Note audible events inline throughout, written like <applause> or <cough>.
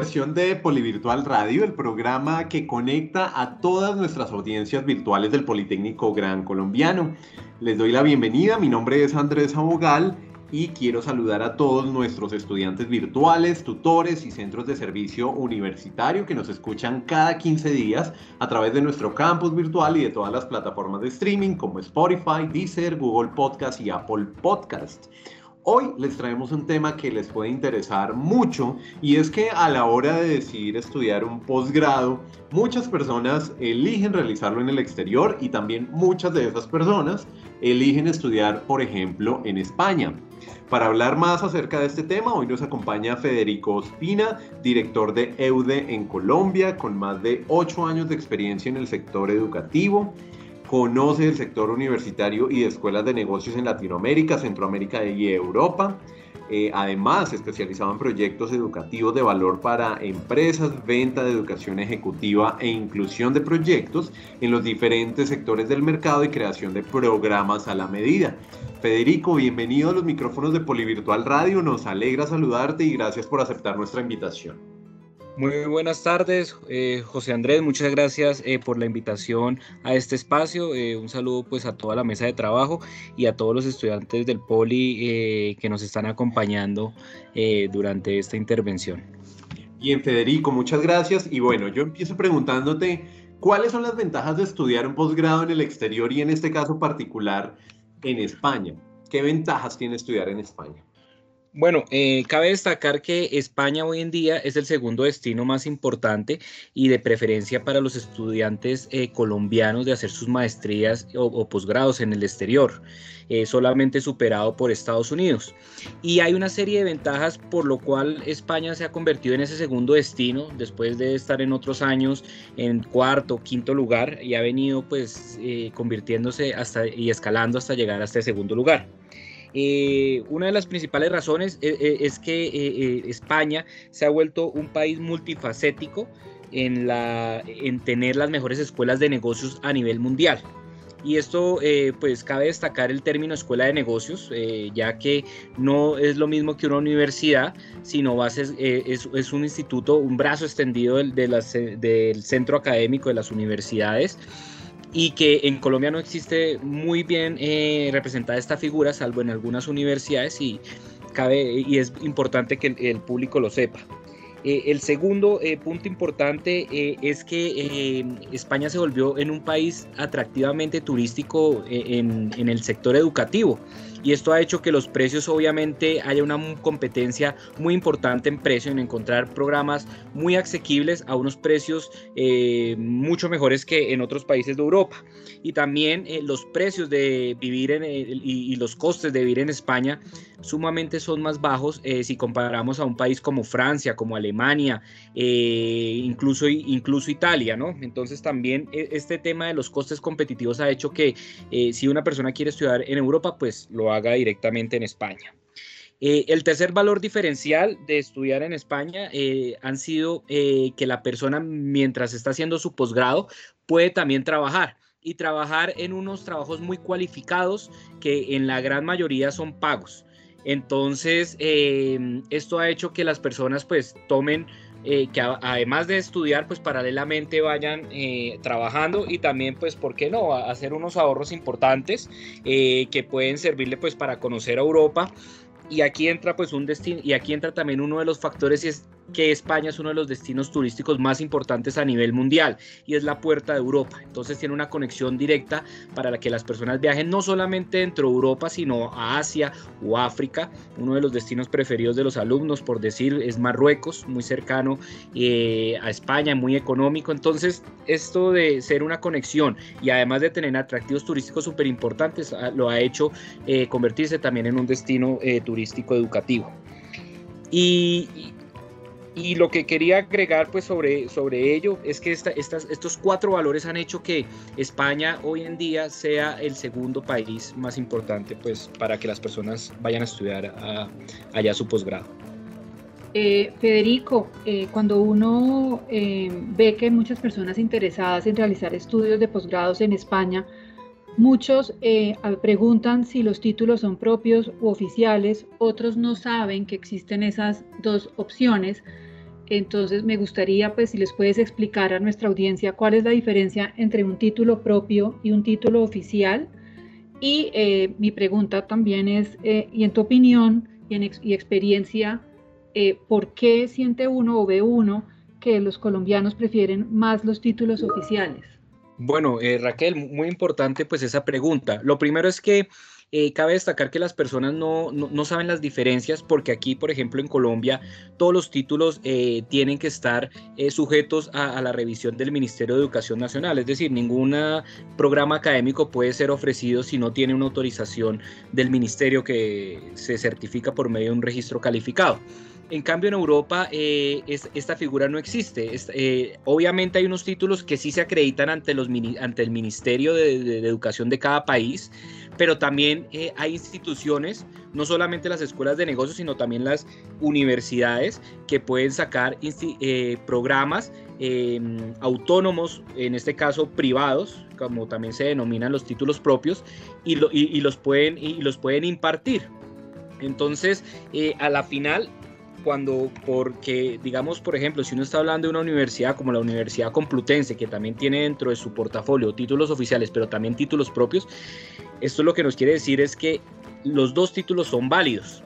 De Polivirtual Radio, el programa que conecta a todas nuestras audiencias virtuales del Politécnico Gran Colombiano. Les doy la bienvenida, mi nombre es Andrés Abogal y quiero saludar a todos nuestros estudiantes virtuales, tutores y centros de servicio universitario que nos escuchan cada 15 días a través de nuestro campus virtual y de todas las plataformas de streaming como Spotify, Deezer, Google Podcast y Apple Podcast. Hoy les traemos un tema que les puede interesar mucho y es que a la hora de decidir estudiar un posgrado, muchas personas eligen realizarlo en el exterior y también muchas de esas personas eligen estudiar, por ejemplo, en España. Para hablar más acerca de este tema, hoy nos acompaña Federico Ospina, director de EUDE en Colombia, con más de 8 años de experiencia en el sector educativo conoce el sector universitario y de escuelas de negocios en Latinoamérica, Centroamérica y Europa. Eh, además, especializado en proyectos educativos de valor para empresas, venta de educación ejecutiva e inclusión de proyectos en los diferentes sectores del mercado y creación de programas a la medida. Federico, bienvenido a los micrófonos de Polivirtual Radio. Nos alegra saludarte y gracias por aceptar nuestra invitación. Muy buenas tardes, eh, José Andrés, muchas gracias eh, por la invitación a este espacio. Eh, un saludo pues a toda la mesa de trabajo y a todos los estudiantes del Poli que nos están acompañando durante esta intervención. Bien, Federico, muchas gracias. Y bueno, yo empiezo preguntándote, ¿cuáles son las ventajas de estudiar un posgrado en el exterior y en este caso particular en España? ¿Qué ventajas tiene estudiar en España? Bueno, eh, cabe destacar que España hoy en día es el segundo destino más importante y de preferencia para los estudiantes eh, colombianos de hacer sus maestrías o, posgrados en el exterior, eh, solamente superado por Estados Unidos. Y hay una serie de ventajas por lo cual España se ha convertido en ese segundo destino después de estar en otros años en cuarto, quinto lugar y ha venido pues convirtiéndose hasta y escalando hasta llegar a este segundo lugar. Eh, una de las principales razones eh, eh, es, que España se ha vuelto un país multifacético en, la, en tener las mejores escuelas de negocios a nivel mundial. Y esto, pues cabe destacar el término escuela de negocios, ya que no es lo mismo que una universidad, sino es, es, un instituto, un brazo extendido del, del centro académico de las universidades y que en Colombia no existe muy bien eh, representada esta figura, salvo en algunas universidades y, cabe, y es importante que el, público lo sepa. Eh, el segundo eh, punto importante es que España se volvió en un país atractivamente turístico en, en el sector educativo y esto ha hecho que los precios obviamente haya una competencia muy importante en precio, en encontrar programas muy asequibles a unos precios eh, mucho mejores que en otros países de Europa. Y también eh, los precios de vivir en, y, los costes de vivir en España sumamente son más bajos eh, si comparamos a un país como Francia, como Alemania, incluso, incluso Italia, ¿no? Entonces también este tema de los costes competitivos ha hecho que si una persona quiere estudiar en Europa, pues lo haga directamente en España. Eh, el tercer valor diferencial de estudiar en España eh, han sido eh, que la persona mientras está haciendo su posgrado puede también trabajar y trabajar en unos trabajos muy cualificados que en la gran mayoría son pagos. Entonces, esto ha hecho que las personas pues tomen eh, que además de estudiar, pues paralelamente vayan eh, trabajando y también, pues, ¿por qué no? hacer unos ahorros importantes eh, que pueden servirle, pues, para conocer a Europa. Y aquí entra, pues, un destino, y aquí entra también uno de los factores y es que España es uno de los destinos turísticos más importantes a nivel mundial y es la puerta de Europa. Entonces tiene una conexión directa para que las personas viajen no solamente dentro de Europa, sino a Asia o África. Uno de los destinos preferidos de los alumnos, por decir, es Marruecos, muy cercano eh, a España, muy económico. Entonces, esto de ser una conexión y además de tener atractivos turísticos súper importantes, ah, lo ha hecho eh, convertirse también en un destino eh, turístico educativo. Y, y lo que quería agregar pues sobre, sobre ello es que estos cuatro valores han hecho que España hoy en día sea el segundo país más importante pues para que las personas vayan a estudiar allá su posgrado. Eh, Federico, eh, cuando uno eh, ve que hay muchas personas interesadas en realizar estudios de posgrados en España, muchos preguntan si los títulos son propios u oficiales, otros no saben que existen esas dos opciones. Entonces me gustaría, pues, si les puedes explicar a nuestra audiencia cuál es la diferencia entre un título propio y un título oficial. Y mi pregunta también es, y en tu opinión y, en y experiencia, eh, por qué siente uno o ve uno que los colombianos prefieren más los títulos oficiales. Bueno, eh, Raquel, muy importante pues esa pregunta. Lo primero es que eh, cabe destacar que las personas no, saben las diferencias porque aquí, por ejemplo, en Colombia, todos los títulos tienen que estar sujetos a, a, la revisión del Ministerio de Educación Nacional. Es decir, ningún programa académico puede ser ofrecido si no tiene una autorización del ministerio que se certifica por medio de un registro calificado. En cambio, en Europa eh, esta figura no existe. Eh, obviamente hay unos títulos que sí se acreditan ante, el Ministerio de, Educación de cada país, pero también eh, hay instituciones, no solamente las escuelas de negocios, sino también las universidades que pueden sacar programas em, autónomos, en este caso privados, como también se denominan los títulos propios, y los pueden impartir. Entonces, a la final, cuando, porque, digamos, por ejemplo, si uno está hablando de una universidad como la Universidad Complutense, que también tiene dentro de su portafolio títulos oficiales, pero también títulos propios, esto lo que nos quiere decir es que los dos títulos son válidos.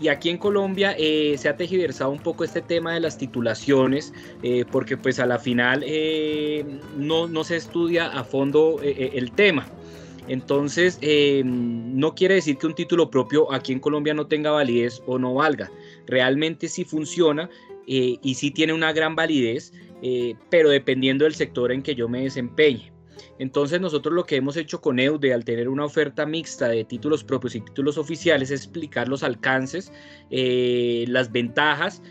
Y aquí en Colombia eh, se ha tejiversado un poco este tema de las titulaciones, eh, porque pues a la final eh, no, no, se estudia a fondo el tema. Entonces, no quiere decir que un título propio aquí en Colombia no tenga validez o no valga realmente sí funciona eh, y sí tiene una gran validez, eh, pero dependiendo del sector en que yo me desempeñe. Entonces nosotros lo que hemos hecho con EUDE al tener una oferta mixta de títulos propios y títulos oficiales es explicar los alcances, eh, las ventajas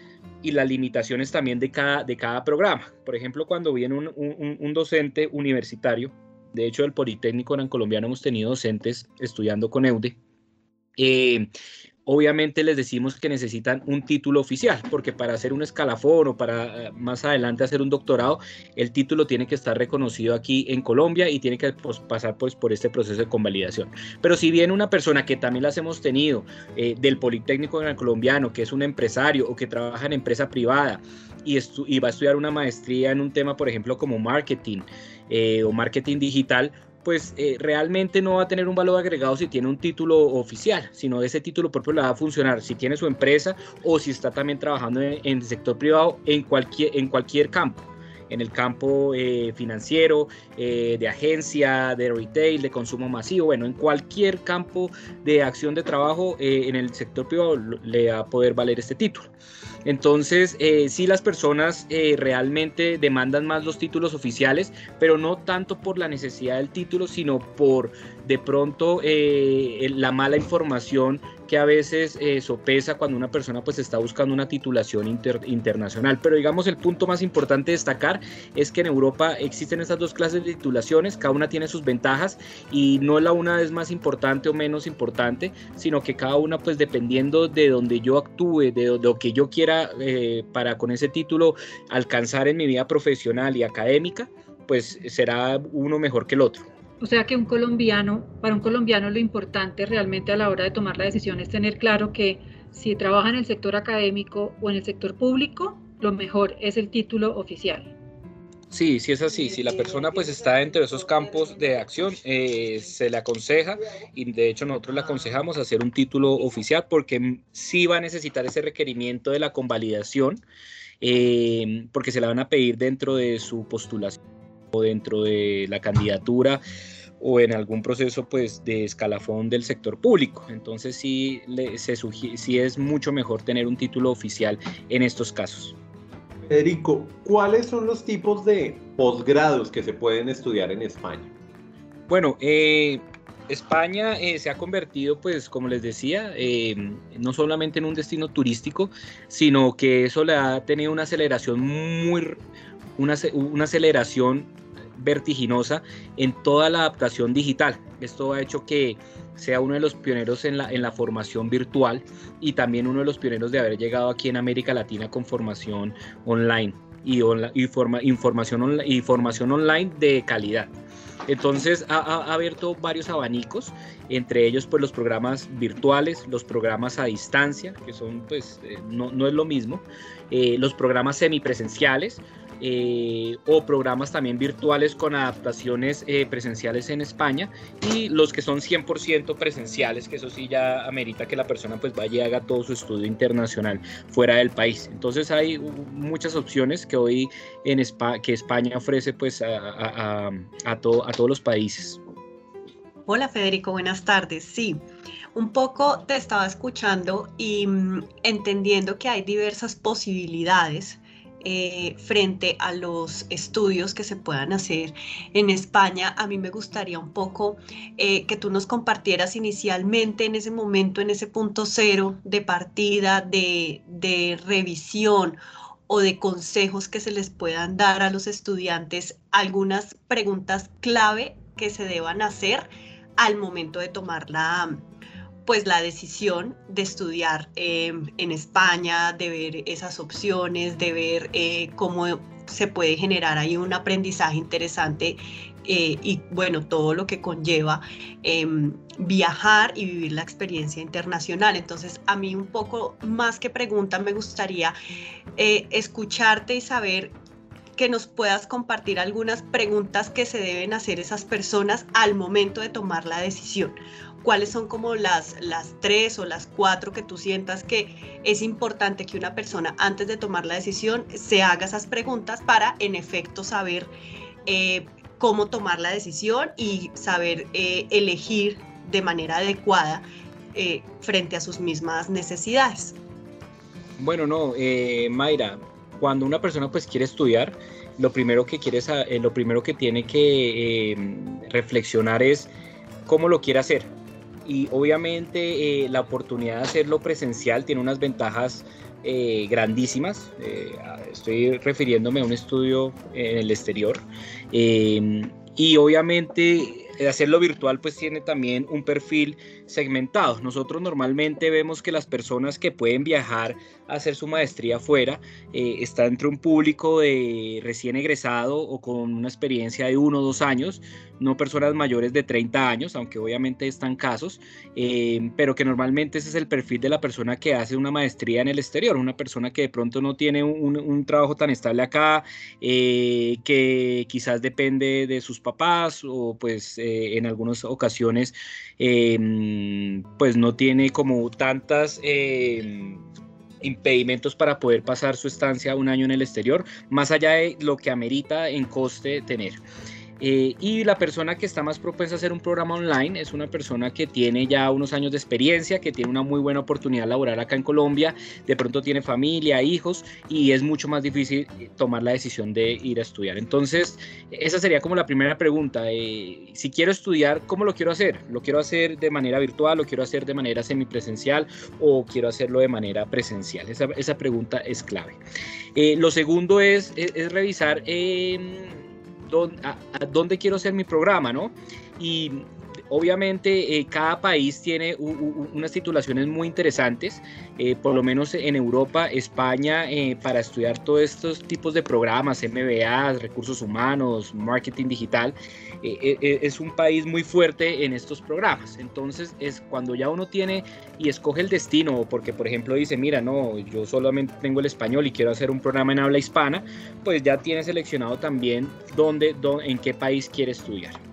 y las limitaciones también de cada, de cada programa. Por ejemplo, cuando viene un, un, docente universitario, de hecho del Politécnico en Colombiano hemos tenido docentes estudiando con EUDE, obviamente les decimos que necesitan un título oficial, porque para hacer un escalafón o para eh, más adelante hacer un doctorado, el título tiene que estar reconocido aquí en Colombia y tiene que pues, pasar pues, por este proceso de convalidación. Pero si bien una persona que también las hemos tenido eh, del Politécnico Colombiano, que es un empresario o que trabaja en empresa privada y, y va a estudiar una maestría en un tema, por ejemplo, como marketing eh, o marketing digital, pues eh, realmente no va a tener un valor agregado si tiene un título oficial, sino ese título propio le va a funcionar si tiene su empresa o si está también trabajando en, el sector privado en cualquier, en cualquier campo en el campo eh, financiero, eh, de agencia, de retail, de consumo masivo, bueno, en cualquier campo de acción de trabajo en el sector privado le va a poder valer este título. Entonces, eh, sí las personas eh, realmente demandan más los títulos oficiales, pero no tanto por la necesidad del título, sino por de pronto eh, la mala información que a veces eh, sopesa cuando una persona pues está buscando una titulación internacional. Pero digamos el punto más importante de destacar es que en Europa existen estas dos clases de titulaciones, cada una tiene sus ventajas y no la una es más importante o menos importante, sino que cada una pues dependiendo de donde yo actúe, de, lo que yo quiera eh, para con ese título alcanzar en mi vida profesional y académica, pues será uno mejor que el otro. O sea que un colombiano, para un colombiano lo importante realmente a la hora de tomar la decisión es tener claro que si trabaja en el sector académico o en el sector público, lo mejor es el título oficial. Sí, sí es así. Si la persona pues está dentro de esos campos de acción, eh, se le aconseja y de hecho nosotros le aconsejamos hacer un título oficial porque sí va a necesitar ese requerimiento de la convalidación eh, porque se la van a pedir dentro de su postulación o dentro de la candidatura o en algún proceso pues de escalafón del sector público. Entonces sí, se sí es mucho mejor tener un título oficial en estos casos. Federico, ¿cuáles son los tipos de posgrados que se pueden estudiar en España? Bueno, eh, España eh, se ha convertido, pues, como les decía, eh, no solamente en un destino turístico, sino que eso le ha tenido una aceleración muy, una, una aceleración vertiginosa en toda la adaptación digital. Esto ha hecho que sea uno de los pioneros en la, en la formación virtual y también uno de los pioneros de haber llegado aquí en América Latina con formación online y, y, forma, información y formación online de calidad. Entonces ha, abierto varios abanicos, entre ellos pues los programas virtuales, los programas a distancia, que son pues eh, no, no, es lo mismo, eh, los programas semipresenciales, eh, o programas también virtuales con adaptaciones eh, presenciales en España y los que son 100% presenciales, que eso sí ya amerita que la persona pues vaya y haga todo su estudio internacional fuera del país. Entonces hay muchas opciones que hoy en España, que España ofrece pues a, a, a todos los países. Hola Federico, buenas tardes. Sí, un poco te estaba escuchando y mm, entendiendo que hay diversas posibilidades eh, frente a los estudios que se puedan hacer en España, a mí me gustaría un poco eh, que tú nos compartieras inicialmente en ese momento, en ese punto cero de partida, de, de revisión o de consejos que se les puedan dar a los estudiantes, algunas preguntas clave que se deban hacer al momento de tomar la, pues la decisión de estudiar em, en España, de ver esas opciones, de ver eh, cómo se puede generar ahí un aprendizaje interesante eh, y bueno, todo lo que conlleva em, viajar y vivir la experiencia internacional. Entonces, a mí un poco más que pregunta, me gustaría eh, escucharte y saber que nos puedas compartir algunas preguntas que se deben hacer esas personas al momento de tomar la decisión cuáles son como las, las tres o las cuatro que tú sientas que es importante que una persona antes de tomar la decisión se haga esas preguntas para en efecto saber eh, cómo tomar la decisión y saber eh, elegir de manera adecuada eh, frente a sus mismas necesidades. Bueno, no, Mayra, cuando una persona pues quiere estudiar, lo primero que quiere, lo primero que tiene que reflexionar es cómo lo quiere hacer y obviamente eh, la oportunidad de hacerlo presencial tiene unas ventajas eh, grandísimas. Eh, estoy refiriéndome a un estudio en el exterior. y obviamente hacerlo virtual pues tiene también un perfil segmentado. Nosotros normalmente vemos que las personas que pueden viajar a hacer su maestría afuera eh, está entre un público de recién egresado o con una experiencia de uno o dos años, no personas mayores de 30 años, aunque obviamente están casos, eh, pero que normalmente ese es el perfil de la persona que hace una maestría en el exterior, una persona que de pronto no tiene un, trabajo tan estable acá, eh, que quizás depende de sus papás o pues en algunas ocasiones em, pues no tiene como tantas em, impedimentos para poder pasar su estancia un año en el exterior, más allá de lo que amerita en coste tener. Eh, y la persona que está más propensa a hacer un programa online es una persona que tiene ya unos años de experiencia, que tiene una muy buena oportunidad laboral acá en Colombia, de pronto tiene familia, hijos y es mucho más difícil tomar la decisión de ir a estudiar. Entonces, esa sería como la primera pregunta. Eh, si quiero estudiar, ¿cómo lo quiero hacer? ¿Lo quiero hacer de manera virtual? ¿Lo quiero hacer de manera semipresencial? ¿O quiero hacerlo de manera presencial? Esa, esa pregunta es clave. Eh, lo segundo es, es, revisar dónde, a, dónde quiero hacer mi programa, ¿no? Y obviamente eh, cada país tiene unas titulaciones muy interesantes, eh, por lo menos en Europa, España, eh, para estudiar todos estos tipos de programas, MBA, recursos humanos, marketing digital, es un país muy fuerte en estos programas. Entonces es cuando ya uno tiene y escoge el destino, porque por ejemplo dice, mira, no, yo solamente tengo el español y quiero hacer un programa en habla hispana, pues ya tiene seleccionado también dónde, dónde en qué país quiere estudiar.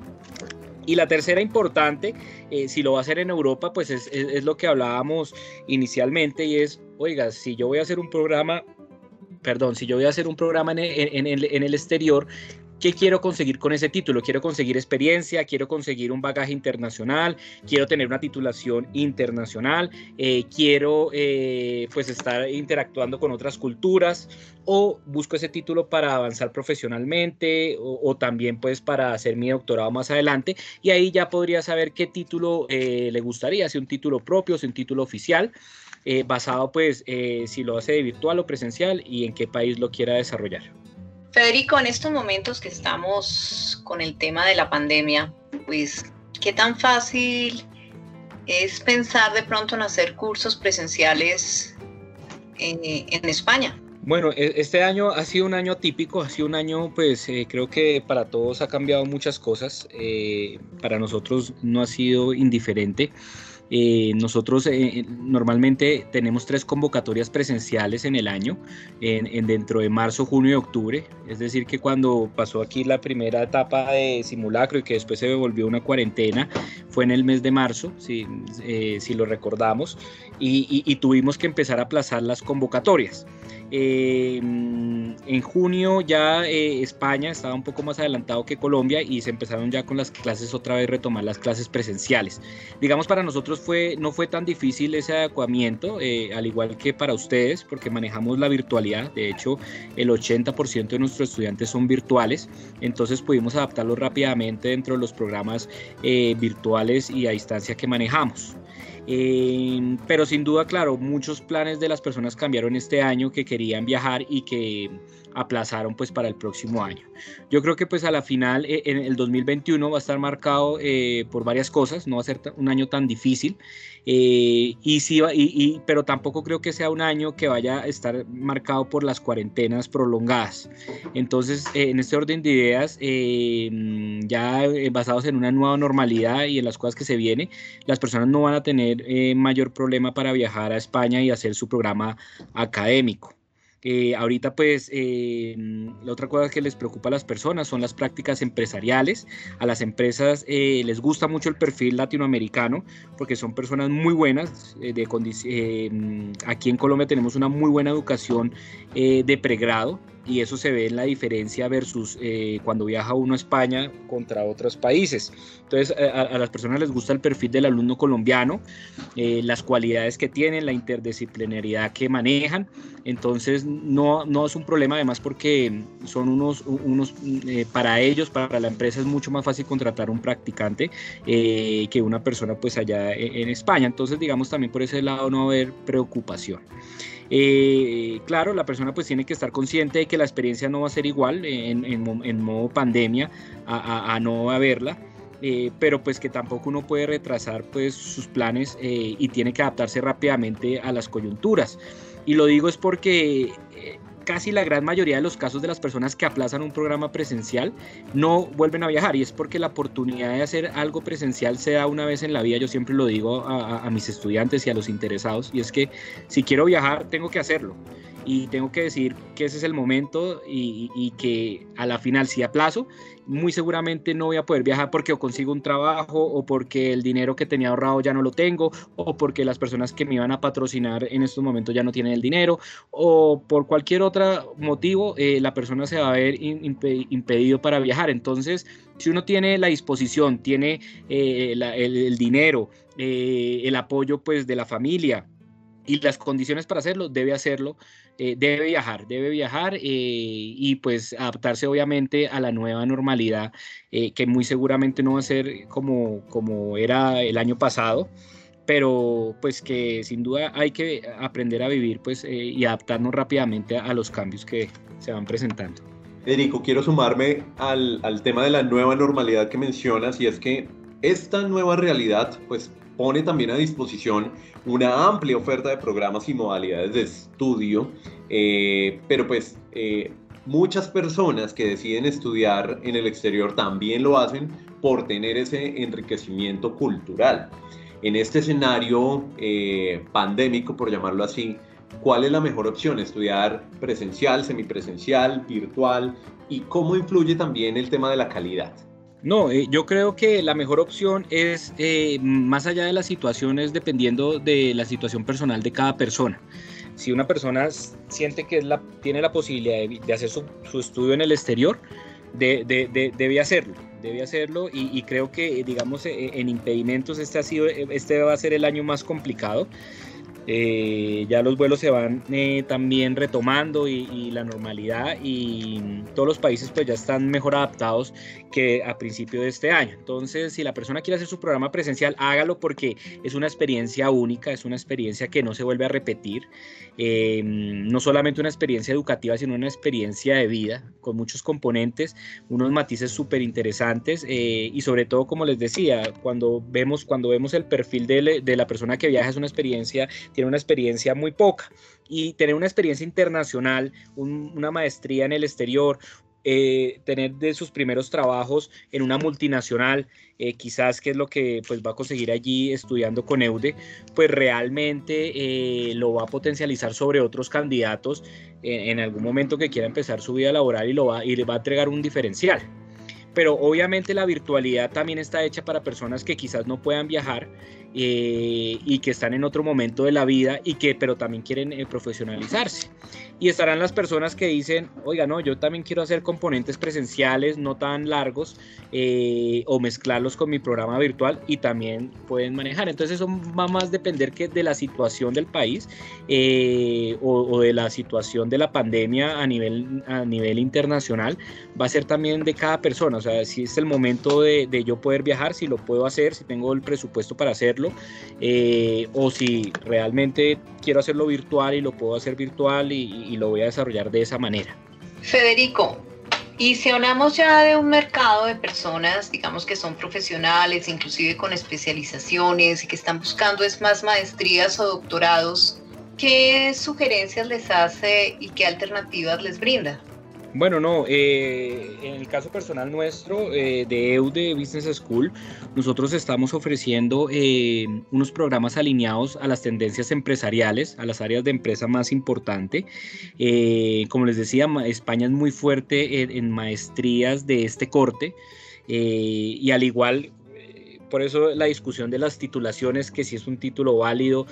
Y la tercera importante, eh, si lo va a hacer en Europa, pues es, lo que hablábamos inicialmente y es, oiga, si yo voy a hacer un programa perdón, si yo voy a hacer un programa en, en, en el exterior, ¿Qué quiero conseguir con ese título? Quiero conseguir experiencia, quiero conseguir un bagaje internacional, quiero tener una titulación internacional, eh, quiero eh, pues estar interactuando con otras culturas o busco ese título para avanzar profesionalmente o, también pues para hacer mi doctorado más adelante y ahí ya podría saber qué título eh, le gustaría, si un título propio, si un título oficial. basado pues si lo hace de virtual o presencial y en qué país lo quiera desarrollar. Federico, en estos momentos que estamos con el tema de la pandemia, pues, ¿qué tan fácil es pensar de pronto en hacer cursos presenciales en, España? Bueno, e, este año ha sido un año típico, ha sido un año, pues eh, creo que para todos ha cambiado muchas cosas, eh, para nosotros no ha sido indiferente. Eh, nosotros eh, normalmente tenemos tres convocatorias presenciales en el año, en, dentro de marzo, junio y octubre. Es decir, que cuando pasó aquí la primera etapa de simulacro y que después se volvió una cuarentena, fue en el mes de marzo, si, eh, si lo recordamos, y tuvimos que empezar a aplazar las convocatorias. Eh, en junio ya eh, España estaba un poco más adelantado que Colombia y se empezaron ya con las clases otra vez retomar las clases presenciales. Digamos para nosotros fue no fue tan difícil ese adecuamiento, eh, al igual que para ustedes, porque manejamos la virtualidad. De hecho, el 80% de nuestros estudiantes son virtuales, entonces pudimos adaptarlo rápidamente dentro de los programas virtuales y a distancia que manejamos. Eh, pero sin duda, claro, muchos planes de las personas cambiaron este año que querían viajar y que aplazaron pues para el próximo año. Yo creo que pues a la final eh, en el 2021 va a estar marcado eh, por varias cosas, no va a ser un año tan difícil, y sí, y, pero tampoco creo que sea un año que vaya a estar marcado por las cuarentenas prolongadas. Entonces, en este orden de ideas, ya basados en una nueva normalidad y en las cosas que se vienen, las personas no van a tener eh, mayor problema para viajar a España y hacer su programa académico. Eh, ahorita pues eh, la otra cosa que les preocupa a las personas son las prácticas empresariales. A las empresas les gusta mucho el perfil latinoamericano porque son personas muy buenas. de aquí en Colombia tenemos una muy buena educación de pregrado y eso se ve en la diferencia versus eh, cuando viaja uno a España contra otros países. Entonces a, las personas les gusta el perfil del alumno colombiano, eh, las cualidades que tienen, la interdisciplinariedad que manejan, entonces no, no es un problema además porque son unos, unos eh, para ellos, para la empresa es mucho más fácil contratar un practicante que una persona pues allá en, en España, entonces digamos también por ese lado no va a haber preocupación. Eh, claro, la persona pues tiene que estar consciente de que la experiencia no va a ser igual en, modo pandemia a, no haberla. Eh, pero pues que tampoco uno puede retrasar pues sus planes eh, y tiene que adaptarse rápidamente a las coyunturas. Y lo digo es porque casi la gran mayoría de los casos de las personas que aplazan un programa presencial no vuelven a viajar y es porque la oportunidad de hacer algo presencial se da una vez en la vida, yo siempre lo digo a, mis estudiantes y a los interesados, y es que si quiero viajar tengo que hacerlo y tengo que decir que ese es el momento y, que a la final si aplazo, muy seguramente no voy a poder viajar porque o consigo un trabajo o porque el dinero que tenía ahorrado ya no lo tengo o porque las personas que me iban a patrocinar en estos momentos ya no tienen el dinero o por cualquier otro motivo eh, la persona se va a ver impedido para viajar. Entonces, si uno tiene la disposición, tiene eh, el, dinero, eh, el apoyo pues de la familia, y las condiciones para hacerlo, debe hacerlo, eh, debe viajar, debe viajar eh, y pues adaptarse obviamente a la nueva normalidad, eh, que muy seguramente no va a ser como, como era el año pasado, pero pues que sin duda hay que aprender a vivir pues y adaptarnos rápidamente a, los cambios que se van presentando. Federico, quiero sumarme al, al tema de la nueva normalidad que mencionas y es que esta nueva realidad pues pone también a disposición una amplia oferta de programas y modalidades de estudio, eh, pero pues eh, muchas personas que deciden estudiar en el exterior también lo hacen por tener ese enriquecimiento cultural. En este escenario eh, pandémico, por llamarlo así, ¿cuál es la mejor opción? ¿Estudiar presencial, semipresencial, virtual? ¿Y cómo influye también el tema de la calidad? No, eh, yo creo que la mejor opción es, eh, más allá de las situaciones, dependiendo de la situación personal de cada persona. Si una persona siente que tiene la posibilidad de, hacer su, estudio en el exterior, debe hacerlo debe hacerlo y, creo que digamos e, en impedimentos este ha sido este va a ser el año más complicado eh, ya los vuelos se van eh, también retomando y, la normalidad y todos los países pues ya están mejor adaptados que a principio de este año. Entonces, si la persona quiere hacer su programa presencial, hágalo porque es una experiencia única, es una experiencia que no se vuelve a repetir. Eh, no solamente una experiencia educativa, sino una experiencia de vida con muchos componentes, unos matices súper interesantes y sobre todo, como les decía, cuando vemos, cuando vemos el perfil de, de la persona que viaja es una experiencia tiene una experiencia muy poca. Y tener una experiencia internacional, una maestría en el exterior, eh, tener de sus primeros trabajos en una multinacional, eh, quizás que es lo que pues, va a conseguir allí estudiando con EUDE, pues realmente eh, lo va a potencializar sobre otros candidatos en, algún momento que quiera empezar su vida laboral y, lo va, y le va a entregar un diferencial pero obviamente la virtualidad también está hecha para personas que quizás no puedan viajar eh, y que están en otro momento de la vida y que pero también quieren eh, profesionalizarse. Y estarán las personas que dicen, oiga, no, yo también quiero hacer componentes presenciales no tan largos eh, o mezclarlos con mi programa virtual y también pueden manejar. Entonces eso va más depender que de la situación del país o, de la situación de la pandemia a nivel, a nivel internacional. Va a ser también de cada persona. O sea, si es el momento de, de yo poder viajar, si lo puedo hacer, si tengo el presupuesto para hacerlo eh, o si realmente quiero hacerlo virtual y lo puedo hacer virtual y, lo voy a desarrollar de esa manera. Federico, y si hablamos ya de un mercado de personas, digamos que son profesionales, inclusive con especializaciones y que están buscando es más maestrías o doctorados, ¿qué sugerencias les hace y qué alternativas les brinda? Bueno, no, eh, en el caso personal nuestro eh, de EUDE Business School, nosotros estamos ofreciendo eh, unos programas alineados a las tendencias empresariales, a las áreas de empresa más importante. como les decía, España es muy fuerte en maestrías de este corte y al igual por eso la discusión de las titulaciones, que si es un título válido,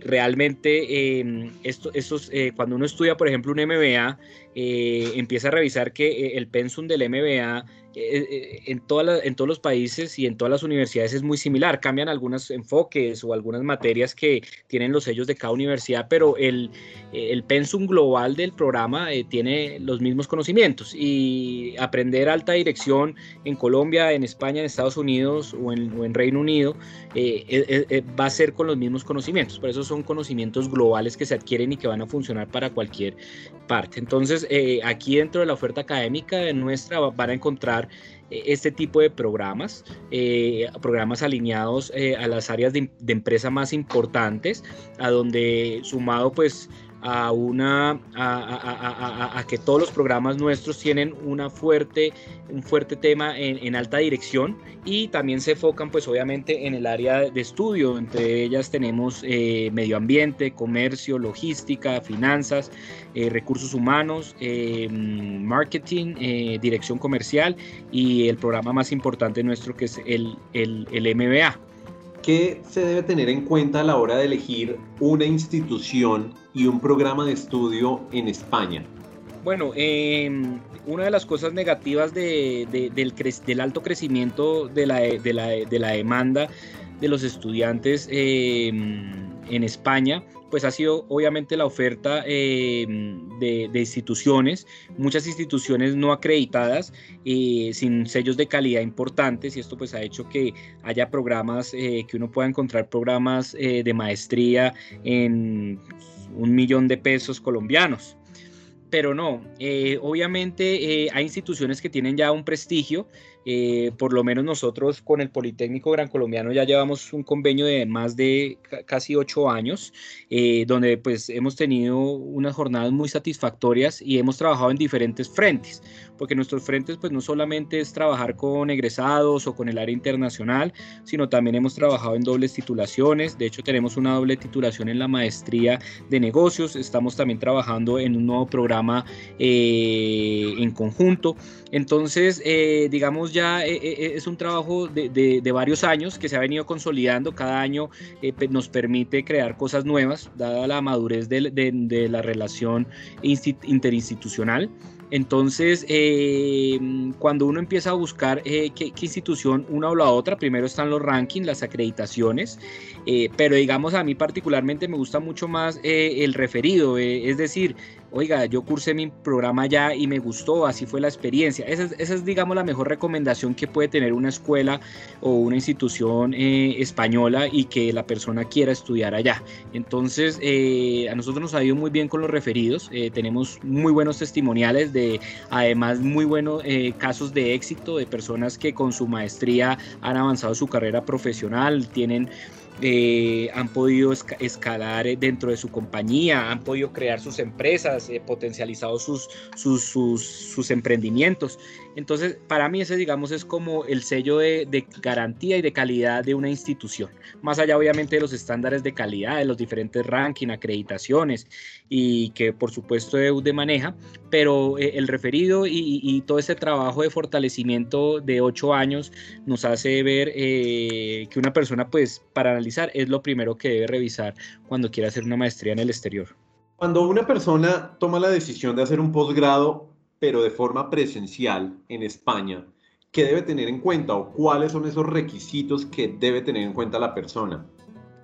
realmente em, esto, estos, cuando uno estudia, por ejemplo, un MBA, eh, empieza a revisar que eh, el pensum del MBA eh, eh, en, en todos los países y en todas las universidades es muy similar. Cambian algunos enfoques o algunas materias que tienen los sellos de cada universidad, pero el, el pensum global del programa tiene los mismos conocimientos. Y aprender alta dirección en Colombia, en España, en Estados Unidos o en Reino Unido va a ser con los mismos conocimientos. Por eso son conocimientos globales que se adquieren y que van a funcionar para cualquier parte. Entonces, aquí dentro de la oferta académica de nuestra van a encontrar eh, este tipo de programas, eh, programas alineados eh, a las áreas de, de, empresa más importantes, a donde sumado pues a una a, que todos los programas nuestros tienen una fuerte un fuerte tema en, alta dirección y también se enfocan pues obviamente en el área de estudio. Entre ellas tenemos eh, medio ambiente comercio logística finanzas eh, recursos humanos eh, marketing dirección comercial y el programa más importante nuestro que es el, el, el MBA ¿Qué se debe tener en cuenta a la hora de elegir una institución y un programa de estudio en España? Bueno, em, una de las cosas negativas del, alto crecimiento de la, demanda de los estudiantes em, en España pues ha sido obviamente la oferta eh, de, instituciones, muchas instituciones no acreditadas, eh, sin sellos de calidad importantes, y esto pues ha hecho que haya programas, eh, que uno pueda encontrar programas de maestría en un millón de pesos colombianos. Pero no, obviamente hay instituciones que tienen ya un prestigio, eh, por lo menos nosotros con el Politécnico Gran Colombiano ya llevamos un convenio de más de casi ocho años, eh, donde pues hemos tenido unas jornadas muy satisfactorias y hemos trabajado en diferentes frentes, porque nuestros frentes pues no solamente es trabajar con egresados o con el área internacional, sino también hemos trabajado en dobles titulaciones, de hecho tenemos una doble titulación en la maestría de negocios, estamos también trabajando en un nuevo programa eh, en conjunto, entonces digamos ya, eh, eh, es un trabajo de, varios años que se ha venido consolidando. Cada año nos permite crear cosas nuevas, dada la madurez de la relación interinstitucional. Entonces, eh, cuando uno empieza a buscar eh, qué, institución una o la otra, primero están los rankings, las acreditaciones, eh, pero digamos a mí particularmente me gusta mucho más el referido, es decir, oiga, yo cursé mi programa ya y me gustó, así fue la experiencia. Esa es, digamos, la mejor recomendación que puede tener una escuela o una institución eh, española y que la persona quiera estudiar allá. Entonces, eh, a nosotros nos ha ido muy bien con los referidos, eh, tenemos muy buenos testimoniales de, además, muy buenos casos de éxito de personas que con su maestría han avanzado su carrera profesional, tienen eh, han podido escalar eh, dentro de su compañía, han podido crear sus empresas, eh, potencializado sus, sus, sus, emprendimientos. Entonces, para mí ese, digamos, es como el sello de, garantía y de calidad de una institución. Más allá, obviamente, de los estándares de calidad, de los diferentes rankings, acreditaciones y que, por supuesto, EUDE maneja, pero el referido y, todo ese trabajo de fortalecimiento de ocho años nos hace ver que una persona, pues, para es lo primero que debe revisar cuando quiere hacer una maestría en el exterior. Cuando una persona toma la decisión de hacer un posgrado, pero de forma presencial en España, ¿qué debe tener en cuenta o cuáles son esos requisitos que debe tener en cuenta la persona?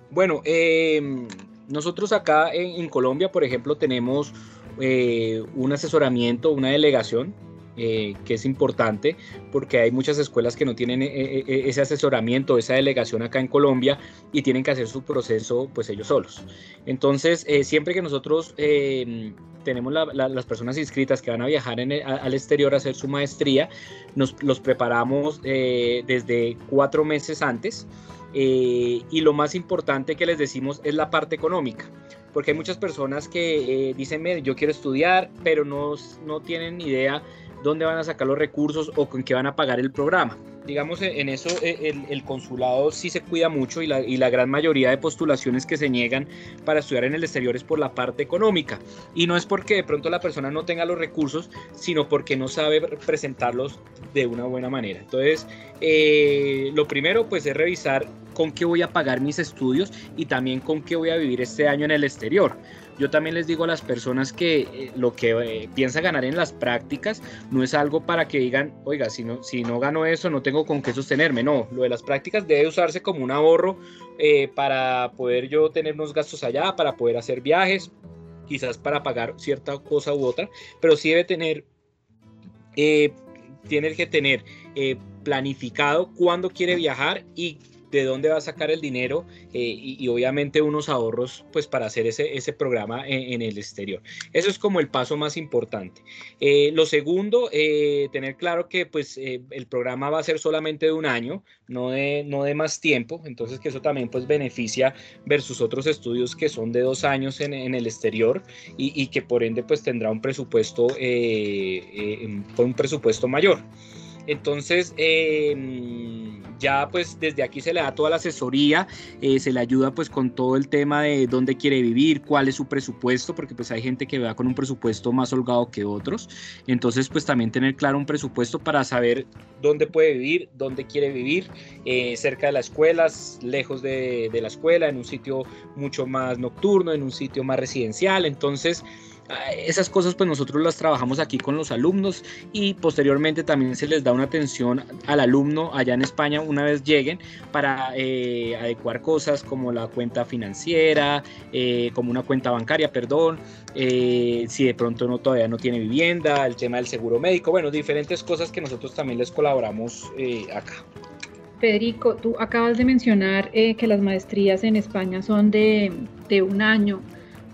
Bueno, em, nosotros acá en, Colombia, por ejemplo, tenemos eh, un asesoramiento, una delegación eh, que es importante porque hay muchas escuelas que no tienen eh, eh, ese asesoramiento, esa delegación acá en Colombia y tienen que hacer su proceso pues ellos solos. Entonces, siempre que nosotros tenemos las personas inscritas que van a viajar al exterior a hacer su maestría, nos los preparamos desde cuatro meses antes. y lo más importante que les decimos es la parte económica porque hay muchas personas que dicen, yo quiero estudiar, pero no, no tienen idea dónde van a sacar los recursos o con qué van a pagar el programa. Digamos, en eso eh, el, consulado sí se cuida mucho y la, y la, gran mayoría de postulaciones que se niegan para estudiar en el exterior es por la parte económica. Y no es porque de pronto la persona no tenga los recursos, sino porque no sabe presentarlos de una buena manera. Entonces, eh, lo primero pues es revisar con qué voy a pagar mis estudios y también con qué voy a vivir este año en el exterior yo también les digo a las personas que eh, lo que eh, piensa ganar en las prácticas no es algo para que digan, oiga, si no, si no gano eso, no tengo con qué sostenerme. No, lo de las prácticas debe usarse como un ahorro eh, para poder yo tener unos gastos allá, para poder hacer viajes, quizás para pagar cierta cosa u otra, pero sí debe tener, tiene que tener planificado cuándo quiere viajar y de dónde va a sacar el dinero eh, y, obviamente unos ahorros pues para hacer ese, ese programa en, el exterior. Eso es como el paso más importante. Eh, lo segundo, eh, tener claro que pues el programa va a ser solamente de un año, no de, no de más tiempo, entonces que eso también pues beneficia versus otros estudios que son de dos años en, en el exterior y, y, que por ende pues tendrá un presupuesto, un presupuesto mayor. Entonces, em, ya pues desde aquí se le da toda la asesoría, eh, se le ayuda pues con todo el tema de dónde quiere vivir, cuál es su presupuesto, porque pues hay gente que va con un presupuesto más holgado que otros. Entonces pues también tener claro un presupuesto para saber dónde puede vivir, dónde quiere vivir, eh, cerca de las escuelas, lejos de, de la escuela, en un sitio mucho más nocturno, en un sitio más residencial. Entonces, esas cosas pues nosotros las trabajamos aquí con los alumnos y posteriormente también se les da una atención al alumno allá en España una vez lleguen para eh, adecuar cosas como la cuenta financiera, eh, como una cuenta bancaria, perdón, eh, si de pronto no todavía no tiene vivienda, el tema del seguro médico, bueno, diferentes cosas que nosotros también les colaboramos acá. Federico, tú acabas de mencionar que las maestrías en España son de, de un año.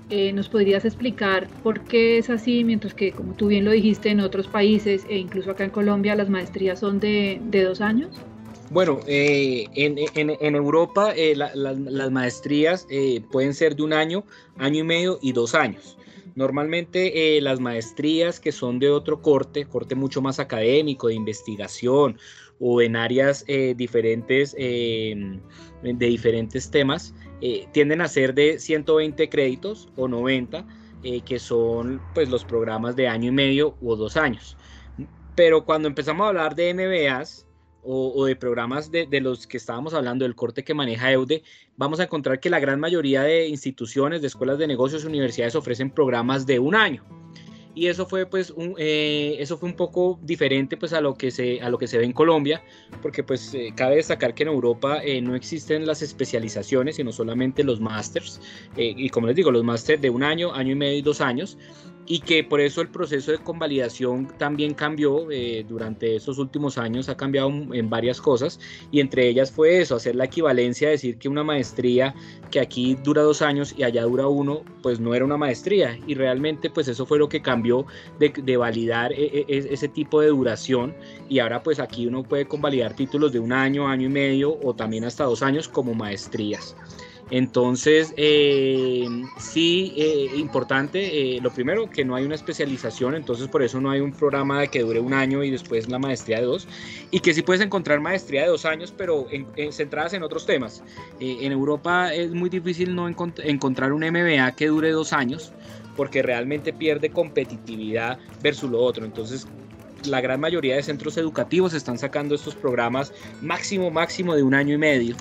Eh, ¿Nos podrías explicar por qué es así, mientras que, como tú bien lo dijiste, en otros países e incluso acá en Colombia las maestrías son de, dos años? Bueno, eh, en, Europa eh, las maestrías pueden ser de un año, año y medio y dos años. Normalmente las maestrías que son de otro corte, corte mucho más académico, de investigación o en áreas diferentes, de diferentes temas, eh, tienden a ser de 120 créditos o 90, eh, que son pues los programas de año y medio o dos años. Pero cuando empezamos a hablar de MBAs, o, de programas de, de, los que estábamos hablando, del corte que maneja EUDE, vamos a encontrar que la gran mayoría de instituciones, de escuelas de negocios, universidades ofrecen programas de un año y eso fue pues un, eh, eso fue un poco diferente pues a lo que se a lo que se ve en Colombia porque pues eh, cabe destacar que en Europa eh, no existen las especializaciones sino solamente los másters y como les digo los másters de un año año y medio y dos años y que por eso el proceso de convalidación también cambió eh, durante estos últimos años, ha cambiado en varias cosas y entre ellas fue eso, hacer la equivalencia, decir que una maestría que aquí dura dos años y allá dura uno, pues no era una maestría y realmente pues eso fue lo que cambió de, validar e, e, ese tipo de duración y ahora pues aquí uno puede convalidar títulos de un año, año y medio o también hasta dos años como maestrías. Entonces, eh, sí, eh, importante, eh, lo primero, que no hay una especialización, entonces por eso no hay un programa de que dure un año y después la maestría de dos, y que sí puedes encontrar maestría de dos años, pero centradas en otros temas. en Europa es muy difícil no encontrar un MBA que dure dos años, porque realmente pierde competitividad versus lo otro. Entonces, la gran mayoría de centros educativos están sacando estos programas máximo, máximo de un año y medio.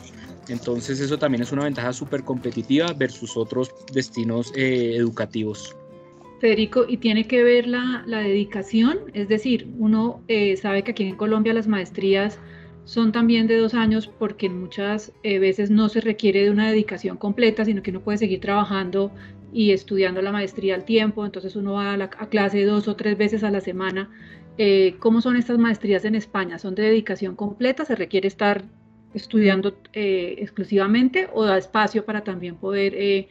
Entonces eso también es una ventaja súper competitiva versus otros destinos eh, educativos. Federico, ¿y tiene que ver la, dedicación? Es decir, uno eh, sabe que aquí en Colombia las maestrías son también de dos años porque muchas eh, veces no se requiere de una dedicación completa, sino que uno puede seguir trabajando y estudiando la maestría al tiempo, entonces uno va a, la, clase dos o tres veces a la semana. ¿Cómo son estas maestrías en España? ¿Son de dedicación completa? ¿Se requiere estar estudiando eh, exclusivamente o da espacio para también poder eh,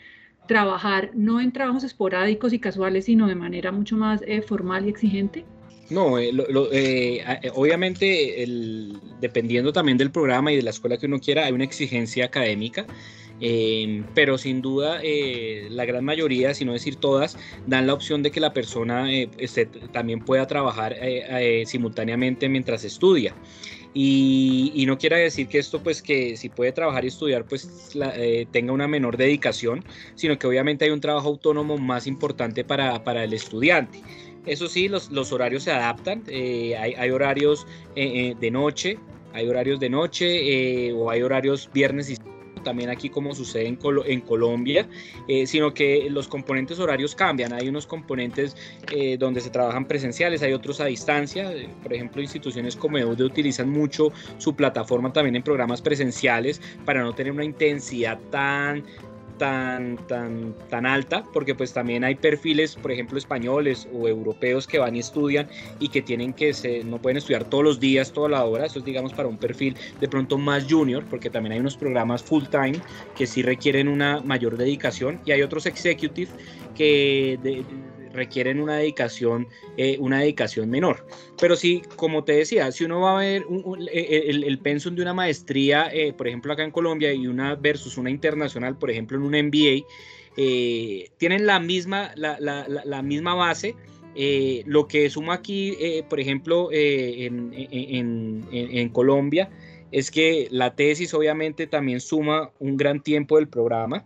trabajar no en trabajos esporádicos y casuales, sino de manera mucho más eh, formal y exigente? No, obviamente dependiendo también del programa y de la escuela que uno quiera, hay una exigencia académica. pero sin duda la gran mayoría, si no decir todas, dan la opción de que la persona este, también pueda trabajar simultáneamente mientras estudia. Y, no quiere decir que esto, pues que si puede trabajar y estudiar, pues eh, tenga una menor dedicación, sino que obviamente hay un trabajo autónomo más importante para, el estudiante. Eso sí, los, horarios se adaptan, eh, hay, horarios eh, de noche, hay horarios de noche o hay horarios viernes y también aquí como sucede en, en Colombia, eh, sino que los componentes horarios cambian. Hay unos componentes eh, donde se trabajan presenciales, hay otros a distancia. Eh, por ejemplo, instituciones como EUDE utilizan mucho su plataforma también en programas presenciales para no tener una intensidad tan tan, tan, tan alta, porque pues también hay perfiles, por ejemplo, españoles o europeos que van y estudian y que tienen que, se, no pueden estudiar todos los días, toda la hora, eso es digamos para un perfil de pronto más junior, porque también hay unos programas full time que sí requieren una mayor dedicación. Y hay otros executive que requieren una dedicación, eh, una dedicación menor. Pero sí, como te decía, si uno va a ver el, el, pensum de una maestría, eh, por ejemplo, acá en Colombia y una versus una internacional, por ejemplo, en un MBA, eh, tienen la misma, la, la, la, misma base. lo que suma aquí, por ejemplo, en, en, en Colombia, es que la tesis obviamente también suma un gran tiempo del programa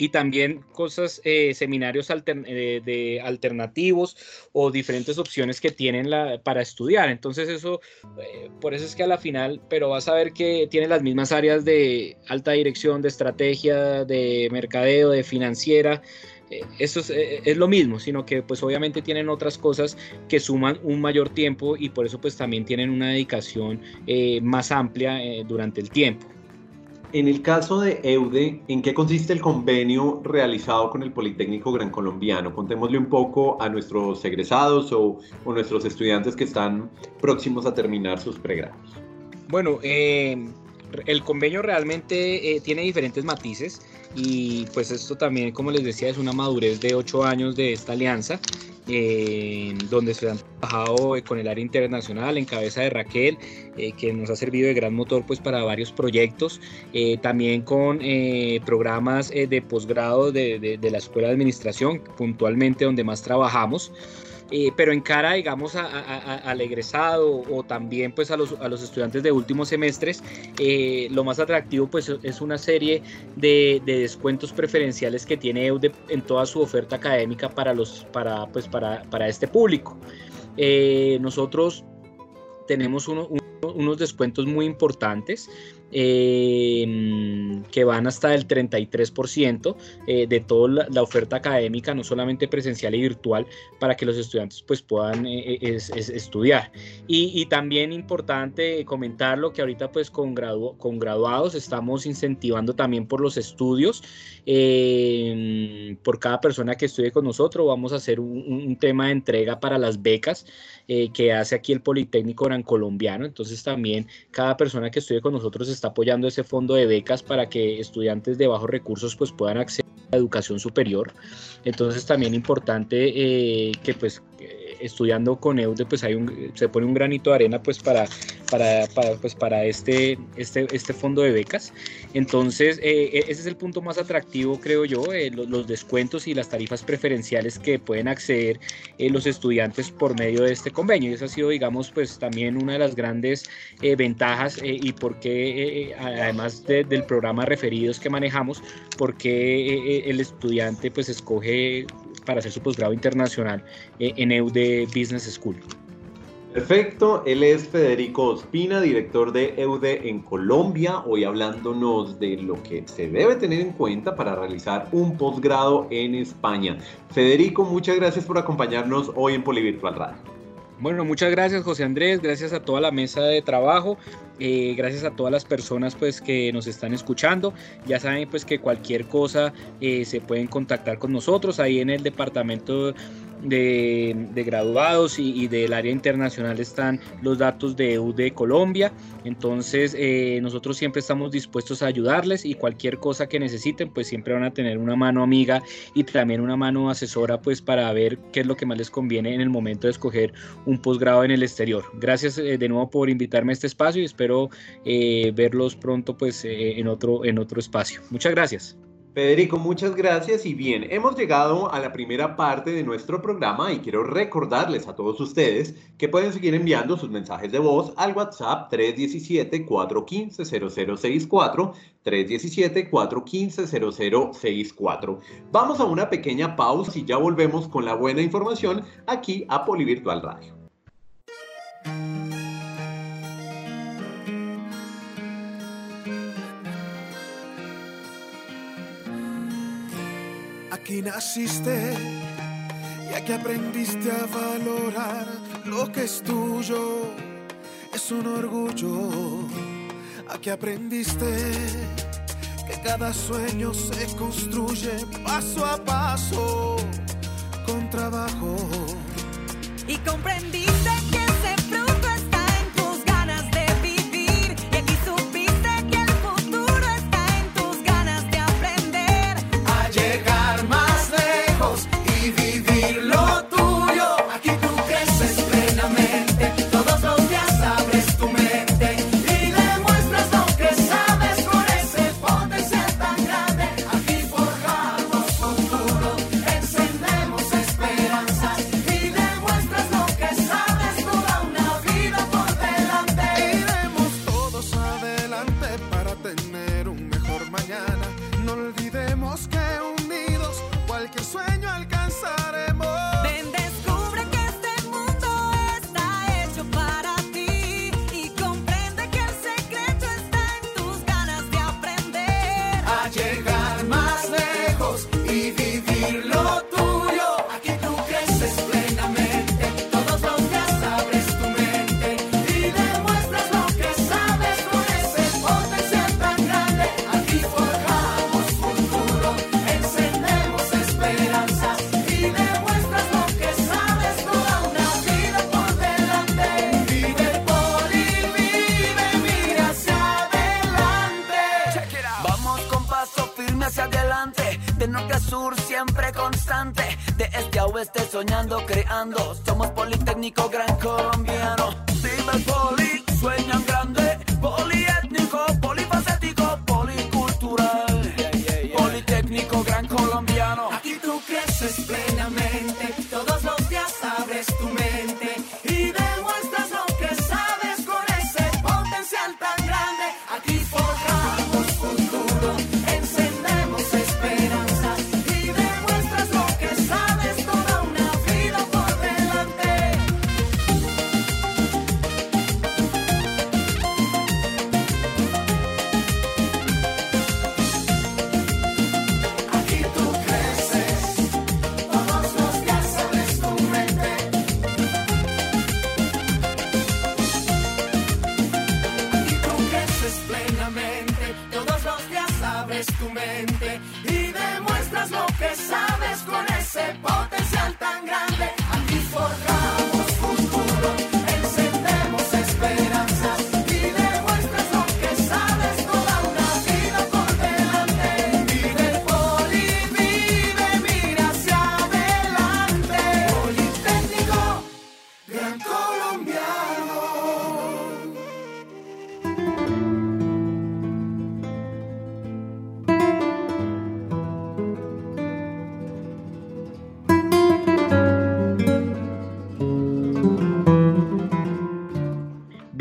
y también cosas, eh, seminarios eh, de alternativos o diferentes opciones que tienen para estudiar. Entonces eso, eh, por eso es que a la final, pero vas a ver que tiene las mismas áreas de alta dirección, de estrategia, de mercadeo, de financiera. Eso es, es, lo mismo, sino que pues obviamente tienen otras cosas que suman un mayor tiempo y por eso pues también tienen una dedicación más amplia durante el tiempo. En el caso de EUDE, ¿en qué consiste el convenio realizado con el Politécnico Gran Colombiano? Contémosle un poco a nuestros egresados o, nuestros estudiantes que están próximos a terminar sus pregrados. Bueno, eh, el convenio realmente eh, tiene diferentes matices y pues esto también, como les decía, es una madurez de ocho años de esta alianza donde se han trabajado con el área internacional en cabeza de Raquel, eh, que nos ha servido de gran motor pues, para varios proyectos, eh, también con eh, programas de posgrado de, de, la Escuela de Administración, puntualmente donde más trabajamos. Eh, pero en cara, digamos, al egresado o también pues a los, a los estudiantes de últimos semestres, eh, lo más atractivo pues es una serie de, descuentos preferenciales que tiene EUDE en toda su oferta académica para, los, para, pues, para, para este público. Eh, nosotros tenemos uno, un unos descuentos muy importantes eh, que van hasta el 33% eh, de toda la, oferta académica, no solamente presencial y virtual, para que los estudiantes pues, puedan eh, estudiar. Y, también importante comentarlo que ahorita pues con, graduados estamos incentivando también por los estudios, por cada persona que estudie con nosotros, vamos a hacer un tema de entrega para las becas que hace aquí el Politécnico Gran Colombiano, entonces también cada persona que estudie con nosotros está apoyando ese fondo de becas para que estudiantes de bajos recursos pues puedan acceder a la educación superior. Entonces también importante eh, que pues estudiando con EUDE pues hay un, se pone un granito de arena pues para, para, pues, para este, este, este fondo de becas. Entonces eh, e, ese es el punto más atractivo creo yo, eh, los, descuentos y las tarifas preferenciales que pueden acceder los estudiantes por medio de este convenio. Y eso ha sido digamos pues también una de las grandes ventajas y por qué además del programa referidos que manejamos, porque el estudiante pues escoge para hacer su posgrado internacional eh, en EUDE Business School. Perfecto, él es Federico Ospina, director de EUDE en Colombia, hoy hablándonos de lo que se debe tener en cuenta para realizar un posgrado en España. Federico, muchas gracias por acompañarnos hoy en Polivirtual Radio. Bueno, muchas gracias José Andrés, gracias a toda la mesa de trabajo, eh, gracias a todas las personas pues que nos están escuchando. Ya saben pues que cualquier cosa eh, se pueden contactar con nosotros ahí en el departamento de, graduados y, del área internacional están los datos de EUD Colombia. Entonces eh, nosotros siempre estamos dispuestos a ayudarles y cualquier cosa que necesiten pues siempre van a tener una mano amiga y también una mano asesora pues para ver qué es lo que más les conviene en el momento de escoger un posgrado en el exterior. Gracias de nuevo por invitarme a este espacio y espero eh, verlos pronto pues en, otro, en otro espacio. Muchas gracias. Federico, muchas gracias y bien, hemos llegado a la primera parte de nuestro programa y quiero recordarles a todos ustedes que pueden seguir enviando sus mensajes de voz al WhatsApp 317-415-0064, 317-415-0064. Vamos a una pequeña pausa y ya volvemos con la buena información aquí a Polivirtual Radio. Aquí naciste y aquí aprendiste a valorar lo que es tuyo. Es un orgullo. Aquí aprendiste que cada sueño se construye paso a paso con trabajo. Y comprendiste sur, siempre constante. De este a oeste, soñando, creando. Somos Politécnico Gran Colombiano. Vive Poli, sueñan grande. Poliétnico, polifacético, policultural. Yeah, yeah, yeah. Politécnico Gran Colombiano. Aquí tú creces, play.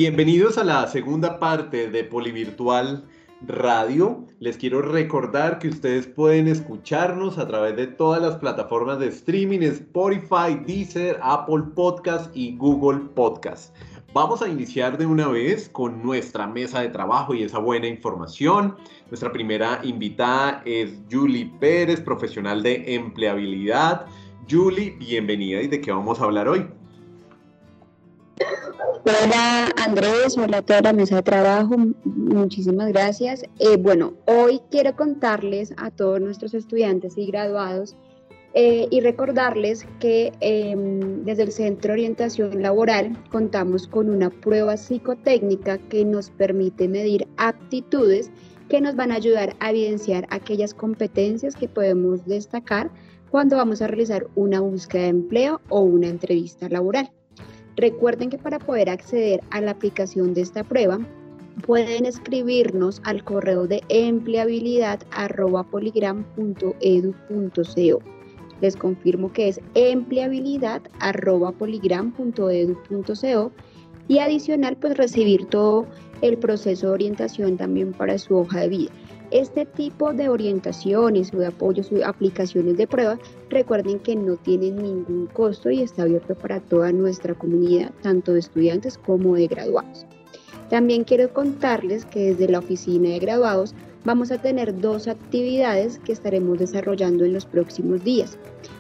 Bienvenidos a la segunda parte de Polivirtual Radio. Les quiero recordar que ustedes pueden escucharnos a través de todas las plataformas de streaming, Spotify, Deezer, Apple Podcast y Google Podcast. Vamos a iniciar de una vez con nuestra mesa de trabajo y esa buena información. Nuestra primera invitada es Julie Pérez, profesional de empleabilidad. Julie, bienvenida y de qué vamos a hablar hoy. Hola Andrés, hola a toda la mesa de trabajo, muchísimas gracias. Eh, bueno, hoy quiero contarles a todos nuestros estudiantes y graduados eh, y recordarles que em, desde el Centro de Orientación Laboral contamos con una prueba psicotécnica que nos permite medir aptitudes que nos van a ayudar a evidenciar aquellas competencias que podemos destacar cuando vamos a realizar una búsqueda de empleo o una entrevista laboral. Recuerden que para poder acceder a la aplicación de esta prueba, pueden escribirnos al correo de empleabilidad.poligram.edu.co. Les confirmo que es empleabilidad.poligram.edu.co y adicional pues recibir todo el proceso de orientación también para su hoja de vida. Este tipo de orientaciones o de apoyos o aplicaciones de prueba Recuerden que no tienen ningún costo y está abierto para toda nuestra comunidad, tanto de estudiantes como de graduados. También quiero contarles que desde la oficina de graduados vamos a tener dos actividades que estaremos desarrollando en los próximos días.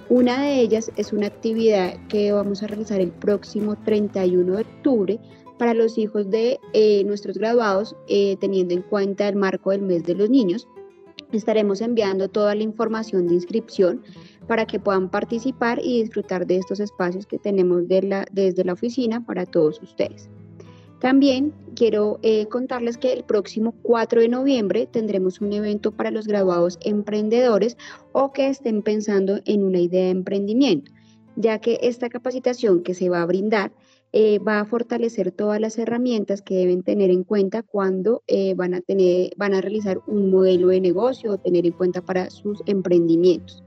Una de ellas es una actividad que vamos a realizar el próximo 31 de octubre para los hijos de eh, nuestros graduados, eh, teniendo en cuenta el marco del mes de los niños. Estaremos enviando toda la información de inscripción para que puedan participar y disfrutar de estos espacios que tenemos desde la oficina para todos ustedes. También quiero eh, contarles que el próximo 4 de noviembre tendremos un evento para los graduados emprendedores o que estén pensando en una idea de emprendimiento, ya que esta capacitación que se va a brindar eh, va a fortalecer todas las herramientas que deben tener en cuenta cuando eh, van, a tener, van a realizar un modelo de negocio o tener en cuenta para sus emprendimientos.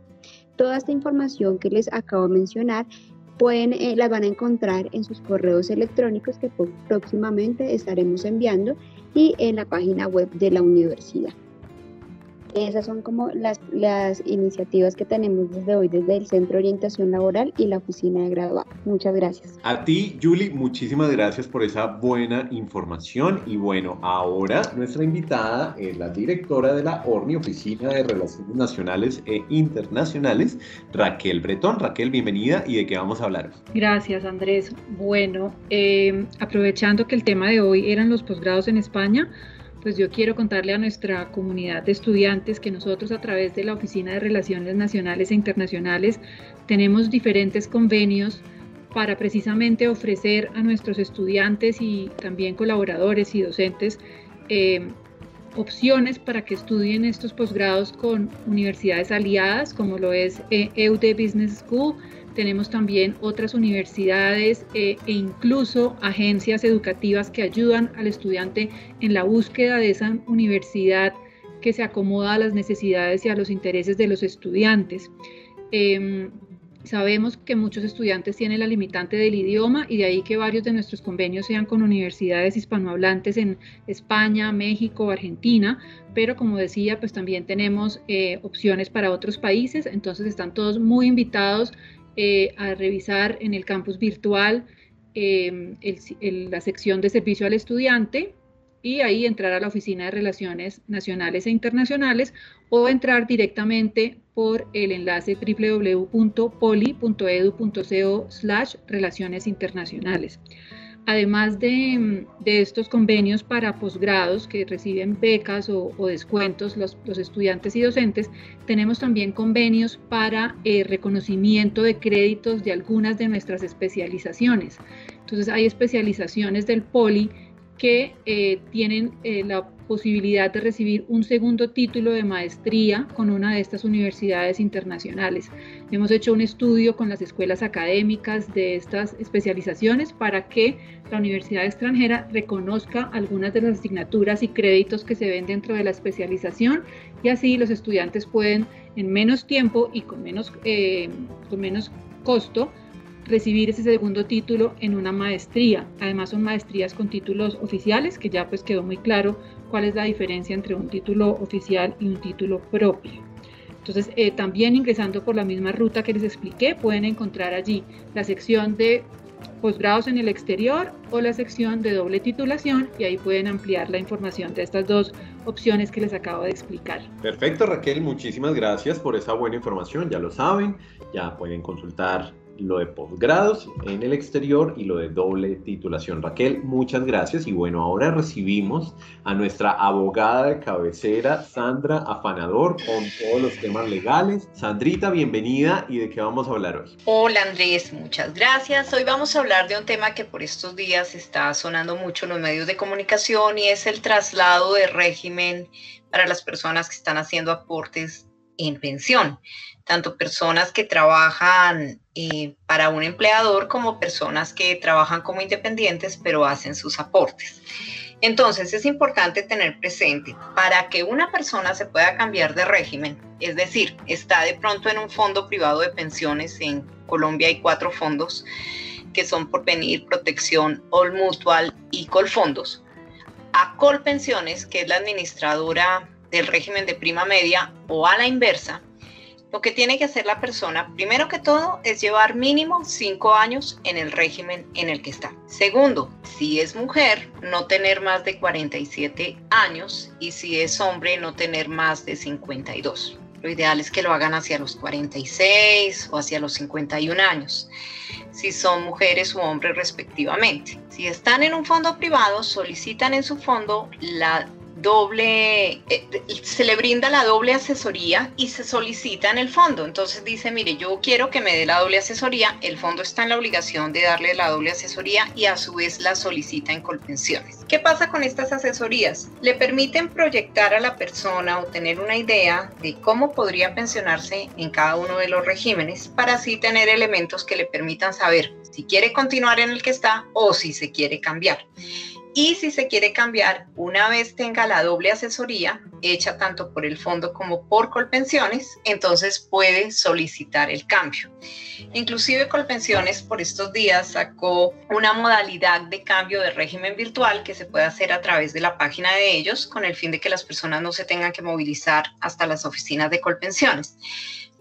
Toda esta información que les acabo de mencionar pueden, eh, las van a encontrar en sus correos electrónicos que próximamente estaremos enviando y en la página web de la universidad. Esas son como las, las iniciativas que tenemos desde hoy, desde el Centro de Orientación Laboral y la Oficina de Graduados. Muchas gracias. A ti, Julie, muchísimas gracias por esa buena información. Y bueno, ahora nuestra invitada es la directora de la ORNI, Oficina de Relaciones Nacionales e Internacionales, Raquel Bretón. Raquel, bienvenida. ¿Y de qué vamos a hablar? Gracias, Andrés. Bueno, eh, aprovechando que el tema de hoy eran los posgrados en España, pues yo quiero contarle a nuestra comunidad de estudiantes que nosotros a través de la Oficina de Relaciones Nacionales e Internacionales tenemos diferentes convenios para precisamente ofrecer a nuestros estudiantes y también colaboradores y docentes eh, opciones para que estudien estos posgrados con universidades aliadas, como lo es eh, EUD Business School. Tenemos también otras universidades eh, e incluso agencias educativas que ayudan al estudiante en la búsqueda de esa universidad que se acomoda a las necesidades y a los intereses de los estudiantes. Eh, Sabemos que muchos estudiantes tienen la limitante del idioma y de ahí que varios de nuestros convenios sean con universidades hispanohablantes en España, México, Argentina, pero como decía, pues también tenemos eh, opciones para otros países, entonces están todos muy invitados eh, a revisar en el campus virtual eh, la sección de servicio al estudiante y ahí entrar a la Oficina de Relaciones Nacionales e Internacionales o entrar directamente por el enlace www.poli.edu.co slash relaciones internacionales. Además de, estos convenios para posgrados que reciben becas o, descuentos los, estudiantes y docentes, tenemos también convenios para eh, reconocimiento de créditos de algunas de nuestras especializaciones. Entonces hay especializaciones del POLI que eh, tienen eh, la posibilidad de recibir un segundo título de maestría con una de estas universidades internacionales. Hemos hecho un estudio con las escuelas académicas de estas especializaciones para que la universidad extranjera reconozca algunas de las asignaturas y créditos que se ven dentro de la especialización y así los estudiantes pueden en menos tiempo y con menos, eh, con menos costo recibir ese segundo título en una maestría. Además son maestrías con títulos oficiales, que ya pues quedó muy claro cuál es la diferencia entre un título oficial y un título propio. Entonces, eh, también ingresando por la misma ruta que les expliqué, pueden encontrar allí la sección de posgrados en el exterior o la sección de doble titulación y ahí pueden ampliar la información de estas dos opciones que les acabo de explicar. Perfecto, Raquel, muchísimas gracias por esa buena información. Ya lo saben, ya pueden consultar lo de posgrados en el exterior y lo de doble titulación. Raquel, muchas gracias y bueno, ahora recibimos a nuestra abogada de cabecera, Sandra Afanador, con todos los temas legales. Sandrita, bienvenida y de qué vamos a hablar hoy. Hola Andrés, muchas gracias. Hoy vamos a hablar de un tema que por estos días está sonando mucho en los medios de comunicación y es el traslado de régimen para las personas que están haciendo aportes en pensión tanto personas que trabajan eh, para un empleador como personas que trabajan como independientes pero hacen sus aportes. Entonces es importante tener presente para que una persona se pueda cambiar de régimen, es decir, está de pronto en un fondo privado de pensiones, en Colombia hay cuatro fondos que son por venir Protección, All Mutual y Colfondos. A Colpensiones, que es la administradora del régimen de prima media, o a la inversa, lo que tiene que hacer la persona, primero que todo, es llevar mínimo cinco años en el régimen en el que está. Segundo, si es mujer, no tener más de 47 años y si es hombre, no tener más de 52. Lo ideal es que lo hagan hacia los 46 o hacia los 51 años, si son mujeres u hombres respectivamente. Si están en un fondo privado, solicitan en su fondo la doble, eh, se le brinda la doble asesoría y se solicita en el fondo. Entonces dice, mire, yo quiero que me dé la doble asesoría, el fondo está en la obligación de darle la doble asesoría y a su vez la solicita en Colpensiones. ¿Qué pasa con estas asesorías? Le permiten proyectar a la persona o tener una idea de cómo podría pensionarse en cada uno de los regímenes para así tener elementos que le permitan saber si quiere continuar en el que está o si se quiere cambiar. Y si se quiere cambiar, una vez tenga la doble asesoría hecha tanto por el fondo como por Colpensiones, entonces puede solicitar el cambio. Inclusive Colpensiones por estos días sacó una modalidad de cambio de régimen virtual que se puede hacer a través de la página de ellos con el fin de que las personas no se tengan que movilizar hasta las oficinas de Colpensiones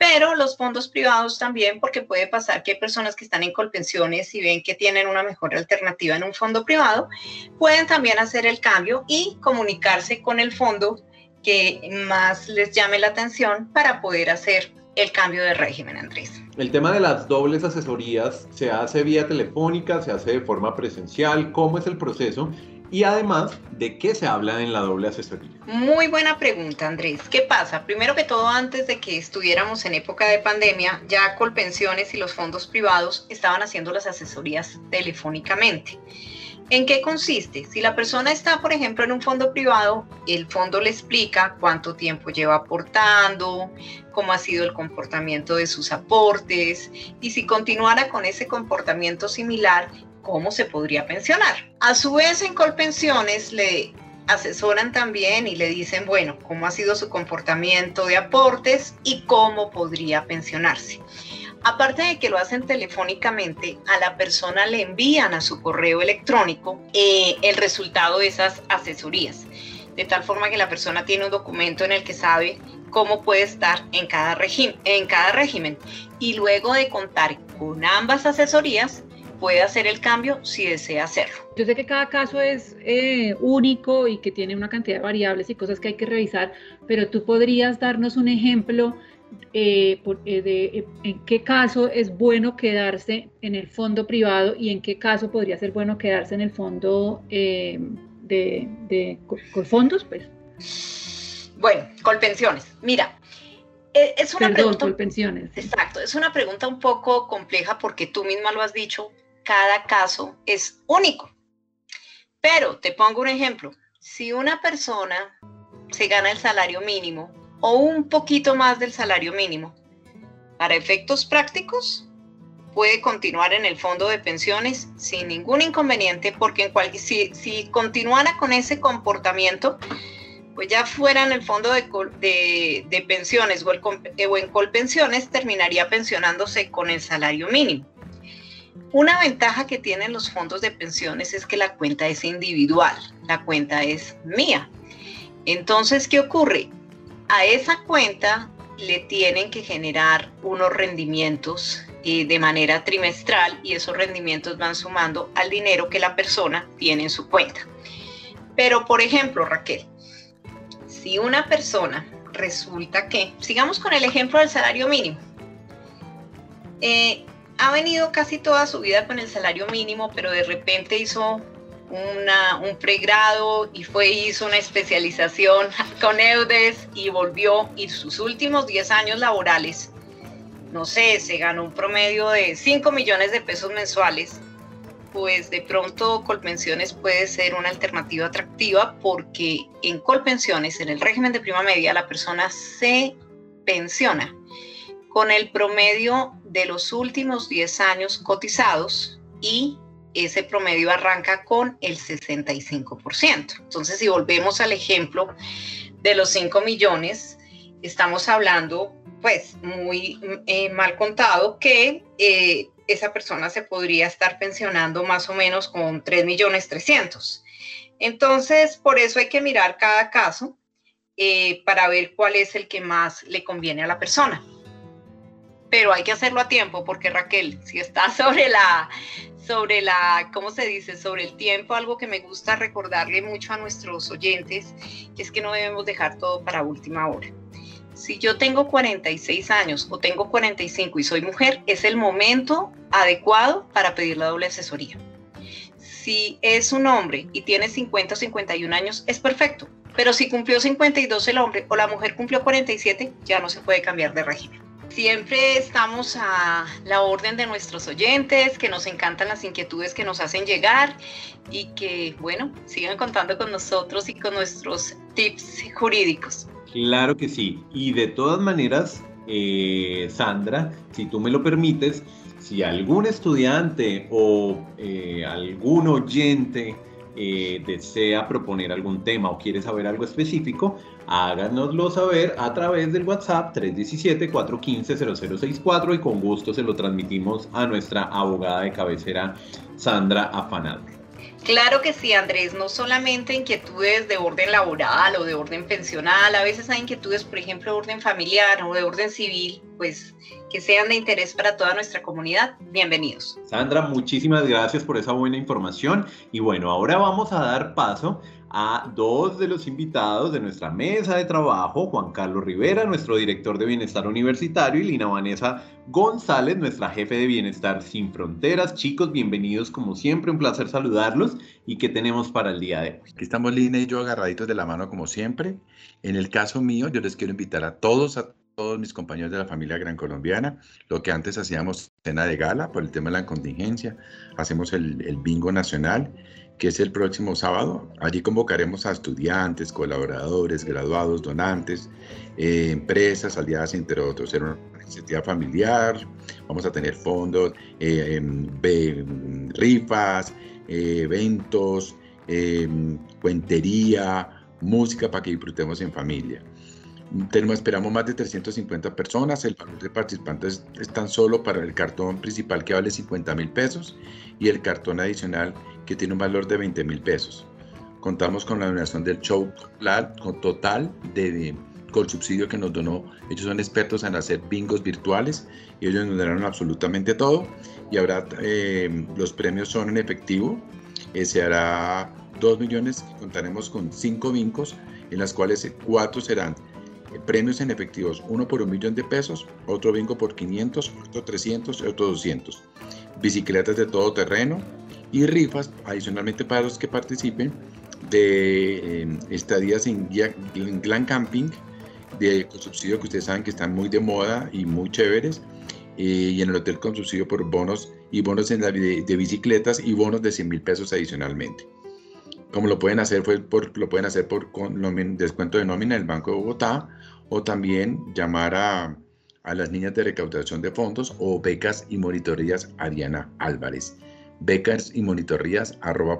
pero los fondos privados también, porque puede pasar que hay personas que están en colpensiones y ven que tienen una mejor alternativa en un fondo privado, pueden también hacer el cambio y comunicarse con el fondo que más les llame la atención para poder hacer el cambio de régimen, Andrés. El tema de las dobles asesorías se hace vía telefónica, se hace de forma presencial, ¿cómo es el proceso? Y además, ¿de qué se habla en la doble asesoría? Muy buena pregunta, Andrés. ¿Qué pasa? Primero que todo, antes de que estuviéramos en época de pandemia, ya Colpensiones y los fondos privados estaban haciendo las asesorías telefónicamente. ¿En qué consiste? Si la persona está, por ejemplo, en un fondo privado, el fondo le explica cuánto tiempo lleva aportando, cómo ha sido el comportamiento de sus aportes y si continuara con ese comportamiento similar, cómo se podría pensionar. A su vez, en Colpensiones le asesoran también y le dicen, bueno, cómo ha sido su comportamiento de aportes y cómo podría pensionarse. Aparte de que lo hacen telefónicamente, a la persona le envían a su correo electrónico eh, el resultado de esas asesorías, de tal forma que la persona tiene un documento en el que sabe cómo puede estar en cada, en cada régimen. Y luego de contar con ambas asesorías, puede hacer el cambio si desea hacerlo. Yo sé que cada caso es eh, único y que tiene una cantidad de variables y cosas que hay que revisar, pero tú podrías darnos un ejemplo eh, por- eh, de eh, en qué caso es bueno quedarse en el fondo privado y en qué caso podría ser bueno quedarse en el fondo eh, de, de co- Colfondos, pues, Bueno, Colpensiones. Mira, eh, es una perdón, pregunta Colpensiones. Exacto, es una pregunta un poco compleja porque tú misma lo has dicho, cada caso es único. Pero te pongo un ejemplo, si una persona se gana el salario mínimo o un poquito más del salario mínimo, para efectos prácticos, puede continuar en el fondo de pensiones sin ningún inconveniente porque en si, continuara con ese comportamiento, pues ya fuera en el fondo de, pensiones o, eh, o en colpensiones, terminaría pensionándose con el salario mínimo. Una ventaja que tienen los fondos de pensiones es que la cuenta es individual, la cuenta es mía. Entonces, ¿qué ocurre? A esa cuenta le tienen que generar unos rendimientos eh, de manera trimestral y esos rendimientos van sumando al dinero que la persona tiene en su cuenta. Pero, por ejemplo, Raquel, si una persona resulta que, sigamos con el ejemplo del salario mínimo, eh, ha venido casi toda su vida con el salario mínimo, pero de repente hizo una- un pregrado y fue hizo una especialización <laughs> con EUDES y volvió. Y sus últimos 10 años laborales, no sé, se ganó un promedio de 5 millones de pesos mensuales, pues de pronto Colpensiones puede ser una alternativa atractiva porque en Colpensiones, en el régimen de prima media, la persona se pensiona con el promedio de los últimos 10 años cotizados y ese promedio arranca con el 65%. Entonces, si volvemos al ejemplo de los 5 millones, estamos hablando, pues, muy eh, mal contado, que eh, esa persona se podría estar pensionando más o menos con 3 millones 300. Entonces, por eso hay que mirar cada caso eh, para ver cuál es el que más le conviene a la persona. Pero hay que hacerlo a tiempo porque Raquel, si está <laughs> sobre la, sobre la, ¿cómo se dice? Sobre el tiempo, algo que me gusta recordarle mucho a nuestros oyentes es que no debemos dejar todo para última hora. Si yo tengo 46 años o tengo 45 y soy mujer, es el momento adecuado para pedir la doble asesoría. Si es un hombre y tiene 50 o 51 años, es perfecto. Pero si cumplió 52 el hombre o la mujer cumplió 47, ya no se puede cambiar de régimen. Siempre estamos a la orden de nuestros oyentes, que nos encantan las inquietudes que nos hacen llegar y que, bueno, sigan contando con nosotros y con nuestros tips jurídicos. Claro que sí. Y de todas maneras, eh, Sandra, si tú me lo permites, si algún estudiante o eh, algún oyente eh, desea proponer algún tema o quiere saber algo específico, háganoslo saber a través del WhatsApp 317-415-0064 y con gusto se lo transmitimos a nuestra abogada de cabecera, Sandra Afanado. Claro que sí, Andrés, no solamente inquietudes de orden laboral o de orden pensional, a veces hay inquietudes, por ejemplo, de orden familiar o de orden civil, pues que sean de interés para toda nuestra comunidad. Bienvenidos. Sandra, muchísimas gracias por esa buena información. Y bueno, ahora vamos a dar paso a dos de los invitados de nuestra mesa de trabajo, Juan Carlos Rivera, nuestro director de Bienestar Universitario, y Lina Vanessa González, nuestra jefe de Bienestar Sin Fronteras. Chicos, bienvenidos como siempre, un placer saludarlos. ¿Y qué tenemos para el día de hoy? Aquí estamos Lina y yo agarraditos de la mano como siempre. En el caso mío, yo les quiero invitar a todos, a todos mis compañeros de la familia Gran Colombiana, lo que antes hacíamos cena de gala por el tema de la contingencia, hacemos el, el bingo nacional, que es el próximo sábado. Allí convocaremos a estudiantes, colaboradores, graduados, donantes, eh, empresas, aliadas, entre otros. Será una iniciativa familiar, vamos a tener fondos, eh, em, rifas, eh, eventos, em, cuentería, música para que disfrutemos en familia. Esperamos más de 350 personas. El valor de participantes es tan solo para el cartón principal que vale 50 mil pesos y el cartón adicional que tiene un valor de 20 mil pesos. Contamos con la donación del show total de, de- con el subsidio que nos donó. Ellos son expertos en hacer bingos virtuales y ellos nos donaron absolutamente todo. Y ahora eh, los premios son en efectivo. Eh, se hará 2 millones y contaremos con 5 bingos, en las cuales 4 serán premios en efectivos, uno por un millón de pesos, otro bingo por 500, otro 300 y otro 200. Bicicletas de todo terreno y rifas adicionalmente para los que participen de eh, estadías en, en Glam Camping, de con subsidio que ustedes saben que están muy de moda y muy chéveres, eh, y en el hotel con subsidio por bonos y bonos en la, de, de, bicicletas y bonos de 100 mil pesos adicionalmente. Como lo pueden hacer, fue por, lo pueden hacer por con descuento de nómina del Banco de Bogotá o también llamar a, a las niñas de recaudación de fondos o becas y monitorías Ariana Álvarez. Becas y monitorías arroba.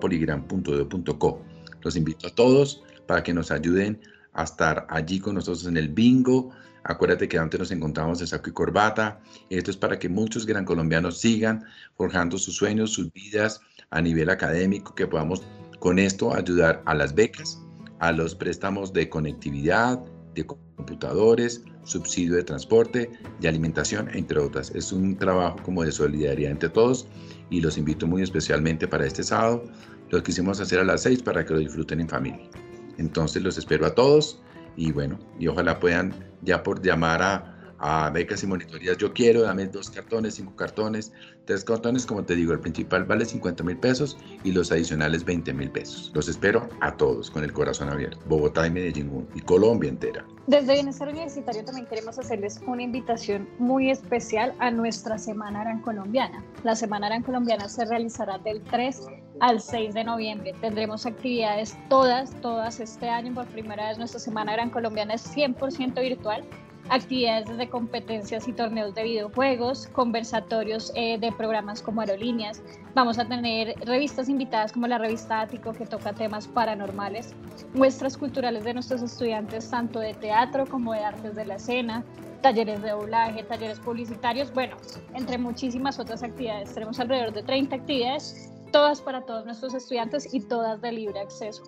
Los invito a todos para que nos ayuden a estar allí con nosotros en el bingo. Acuérdate que antes nos encontramos de saco y corbata. Esto es para que muchos gran colombianos sigan forjando sus sueños, sus vidas a nivel académico, que podamos con esto ayudar a las becas, a los préstamos de conectividad, de computadores, subsidio de transporte, de alimentación, entre otras. Es un trabajo como de solidaridad entre todos y los invito muy especialmente para este sábado. Lo quisimos hacer a las 6 para que lo disfruten en familia. Entonces los espero a todos y bueno, y ojalá puedan ya por llamar a, a becas y monitorías, yo quiero, dame dos cartones, cinco cartones, tres cartones, como te digo, el principal vale 50 mil pesos y los adicionales 20 mil pesos. Los espero a todos con el corazón abierto, Bogotá y Medellín y Colombia entera. Desde Bienestar Universitario también queremos hacerles una invitación muy especial a nuestra Semana Aran Colombiana. La Semana Aran Colombiana se realizará del 3 al 6 de noviembre. Tendremos actividades todas, todas este año. Por primera vez nuestra Semana Gran Colombiana es 100% virtual. Actividades desde competencias y torneos de videojuegos, conversatorios eh, de programas como aerolíneas. Vamos a tener revistas invitadas como la revista Ático que toca temas paranormales, muestras culturales de nuestros estudiantes tanto de teatro como de artes de la escena, talleres de doblaje, talleres publicitarios, bueno, entre muchísimas otras actividades. Tenemos alrededor de 30 actividades todas para todos nuestros estudiantes y todas de libre acceso.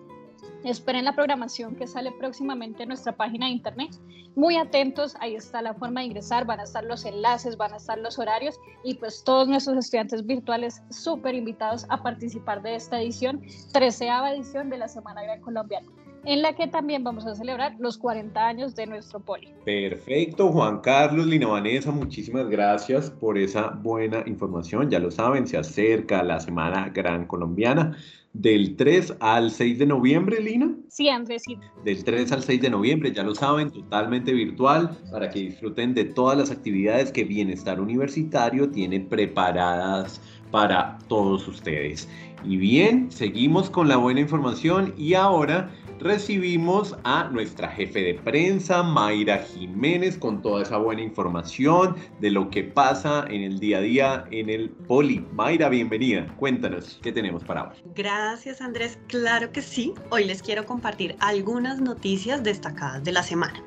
Esperen la programación que sale próximamente en nuestra página de internet. Muy atentos, ahí está la forma de ingresar, van a estar los enlaces, van a estar los horarios y pues todos nuestros estudiantes virtuales súper invitados a participar de esta edición, treceava edición de la Semana Gran Colombiana en la que también vamos a celebrar los 40 años de nuestro poli. Perfecto, Juan Carlos, Lina Vanessa, muchísimas gracias por esa buena información. Ya lo saben, se acerca la Semana Gran Colombiana del 3 al 6 de noviembre, Lina. Sí, Andrés. Sí. Del 3 al 6 de noviembre, ya lo saben, totalmente virtual, para que disfruten de todas las actividades que Bienestar Universitario tiene preparadas para todos ustedes. Y bien, seguimos con la buena información y ahora recibimos a nuestra jefe de prensa, Mayra Jiménez, con toda esa buena información de lo que pasa en el día a día en el Poli. Mayra, bienvenida. Cuéntanos, ¿qué tenemos para hoy? Gracias, Andrés. Claro que sí. Hoy les quiero compartir algunas noticias destacadas de la semana.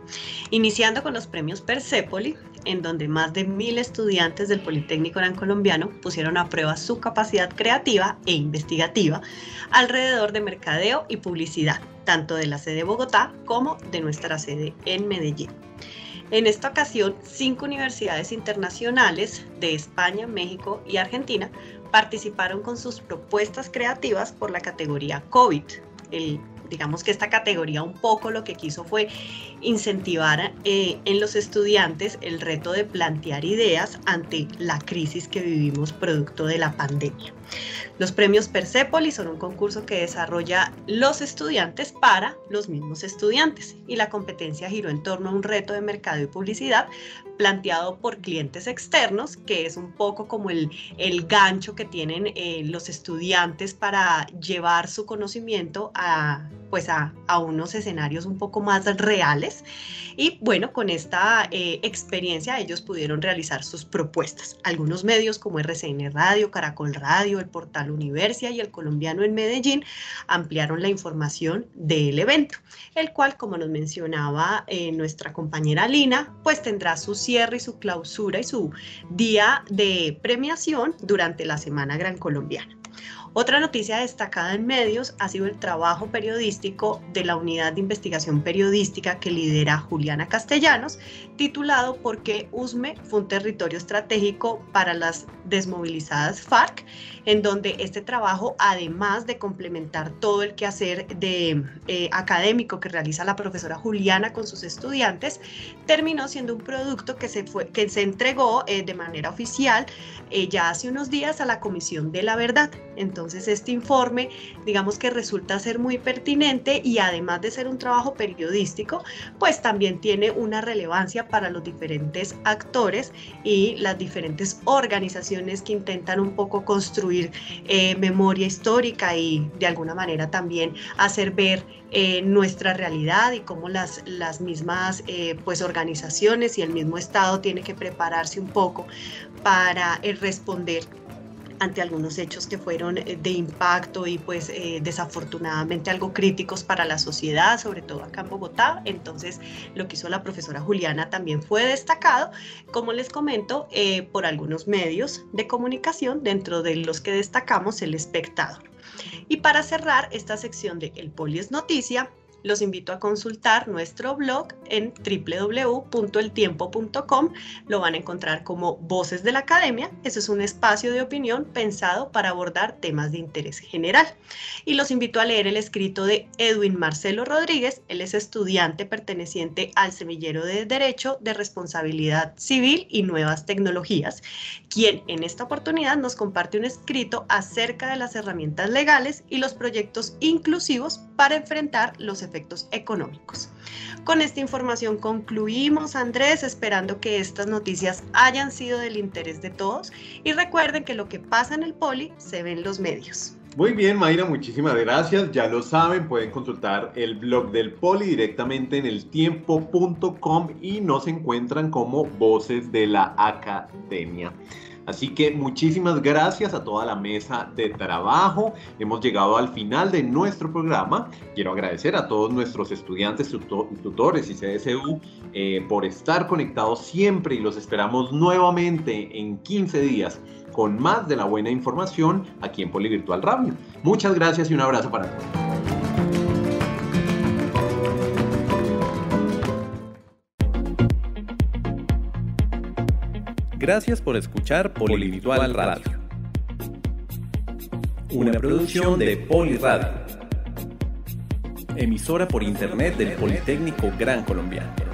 Iniciando con los premios Persepoli, en donde más de mil estudiantes del Politécnico Gran Colombiano pusieron a prueba su capacidad creativa e investigativa alrededor de mercadeo y publicidad, tanto de la sede de Bogotá como de nuestra sede en Medellín. En esta ocasión, cinco universidades internacionales de España, México y Argentina participaron con sus propuestas creativas por la categoría COVID, el digamos que esta categoría un poco lo que quiso fue incentivar eh, en los estudiantes el reto de plantear ideas ante la crisis que vivimos producto de la pandemia. Los premios Persepolis son un concurso que desarrolla los estudiantes para los mismos estudiantes y la competencia giró en torno a un reto de mercado y publicidad planteado por clientes externos, que es un poco como el, el gancho que tienen eh, los estudiantes para llevar su conocimiento a, pues a, a, unos escenarios un poco más reales. Y bueno, con esta eh, experiencia ellos pudieron realizar sus propuestas. Algunos medios como RCN Radio, Caracol Radio, el portal Universia y el colombiano en Medellín ampliaron la información del evento, el cual, como nos mencionaba eh, nuestra compañera Lina, pues tendrá su cierre y su clausura y su día de premiación durante la Semana Gran Colombiana. Otra noticia destacada en medios ha sido el trabajo periodístico de la unidad de investigación periodística que lidera Juliana Castellanos, titulado ¿Por qué USME fue un territorio estratégico para las desmovilizadas FARC? en donde este trabajo, además de complementar todo el quehacer de, eh, académico que realiza la profesora Juliana con sus estudiantes, terminó siendo un producto que se, fue, que se entregó eh, de manera oficial eh, ya hace unos días a la Comisión de la Verdad. Entonces, este informe, digamos que resulta ser muy pertinente y además de ser un trabajo periodístico, pues también tiene una relevancia para los diferentes actores y las diferentes organizaciones que intentan un poco construir eh, memoria histórica y de alguna manera también hacer ver eh, nuestra realidad y cómo las, las mismas eh, pues organizaciones y el mismo Estado tiene que prepararse un poco para responder ante algunos hechos que fueron eh, de impacto y pues eh, desafortunadamente algo críticos para la sociedad, sobre todo acá en Bogotá. Entonces lo que hizo la profesora Juliana también fue destacado, como les comento, eh, por algunos medios de comunicación, dentro de los que destacamos el espectador. Y para cerrar esta sección de El Poli es Noticia, los invito a consultar nuestro blog en www.eltiempo.com. Lo van a encontrar como Voces de la Academia. Ese es un espacio de opinión pensado para abordar temas de interés general. Y los invito a leer el escrito de Edwin Marcelo Rodríguez. Él es estudiante perteneciente al Semillero de Derecho de Responsabilidad Civil y Nuevas Tecnologías, quien en esta oportunidad nos comparte un escrito acerca de las herramientas legales y los proyectos inclusivos para enfrentar los efectos económicos. Con esta información concluimos, Andrés, esperando que estas noticias hayan sido del interés de todos y recuerden que lo que pasa en el poli se ve en los medios. Muy bien, Mayra, muchísimas gracias. Ya lo saben, pueden consultar el blog del Poli directamente en eltiempo.com y nos encuentran como Voces de la Academia. Así que muchísimas gracias a toda la mesa de trabajo. Hemos llegado al final de nuestro programa. Quiero agradecer a todos nuestros estudiantes, tutores y CSU eh, por estar conectados siempre y los esperamos nuevamente en 15 días con más de la buena información aquí en Polivirtual Radio. Muchas gracias y un abrazo para todos. Gracias por escuchar Polivirtual Radio. Una producción de Poliradio. Emisora por internet del Politécnico Gran Colombiano.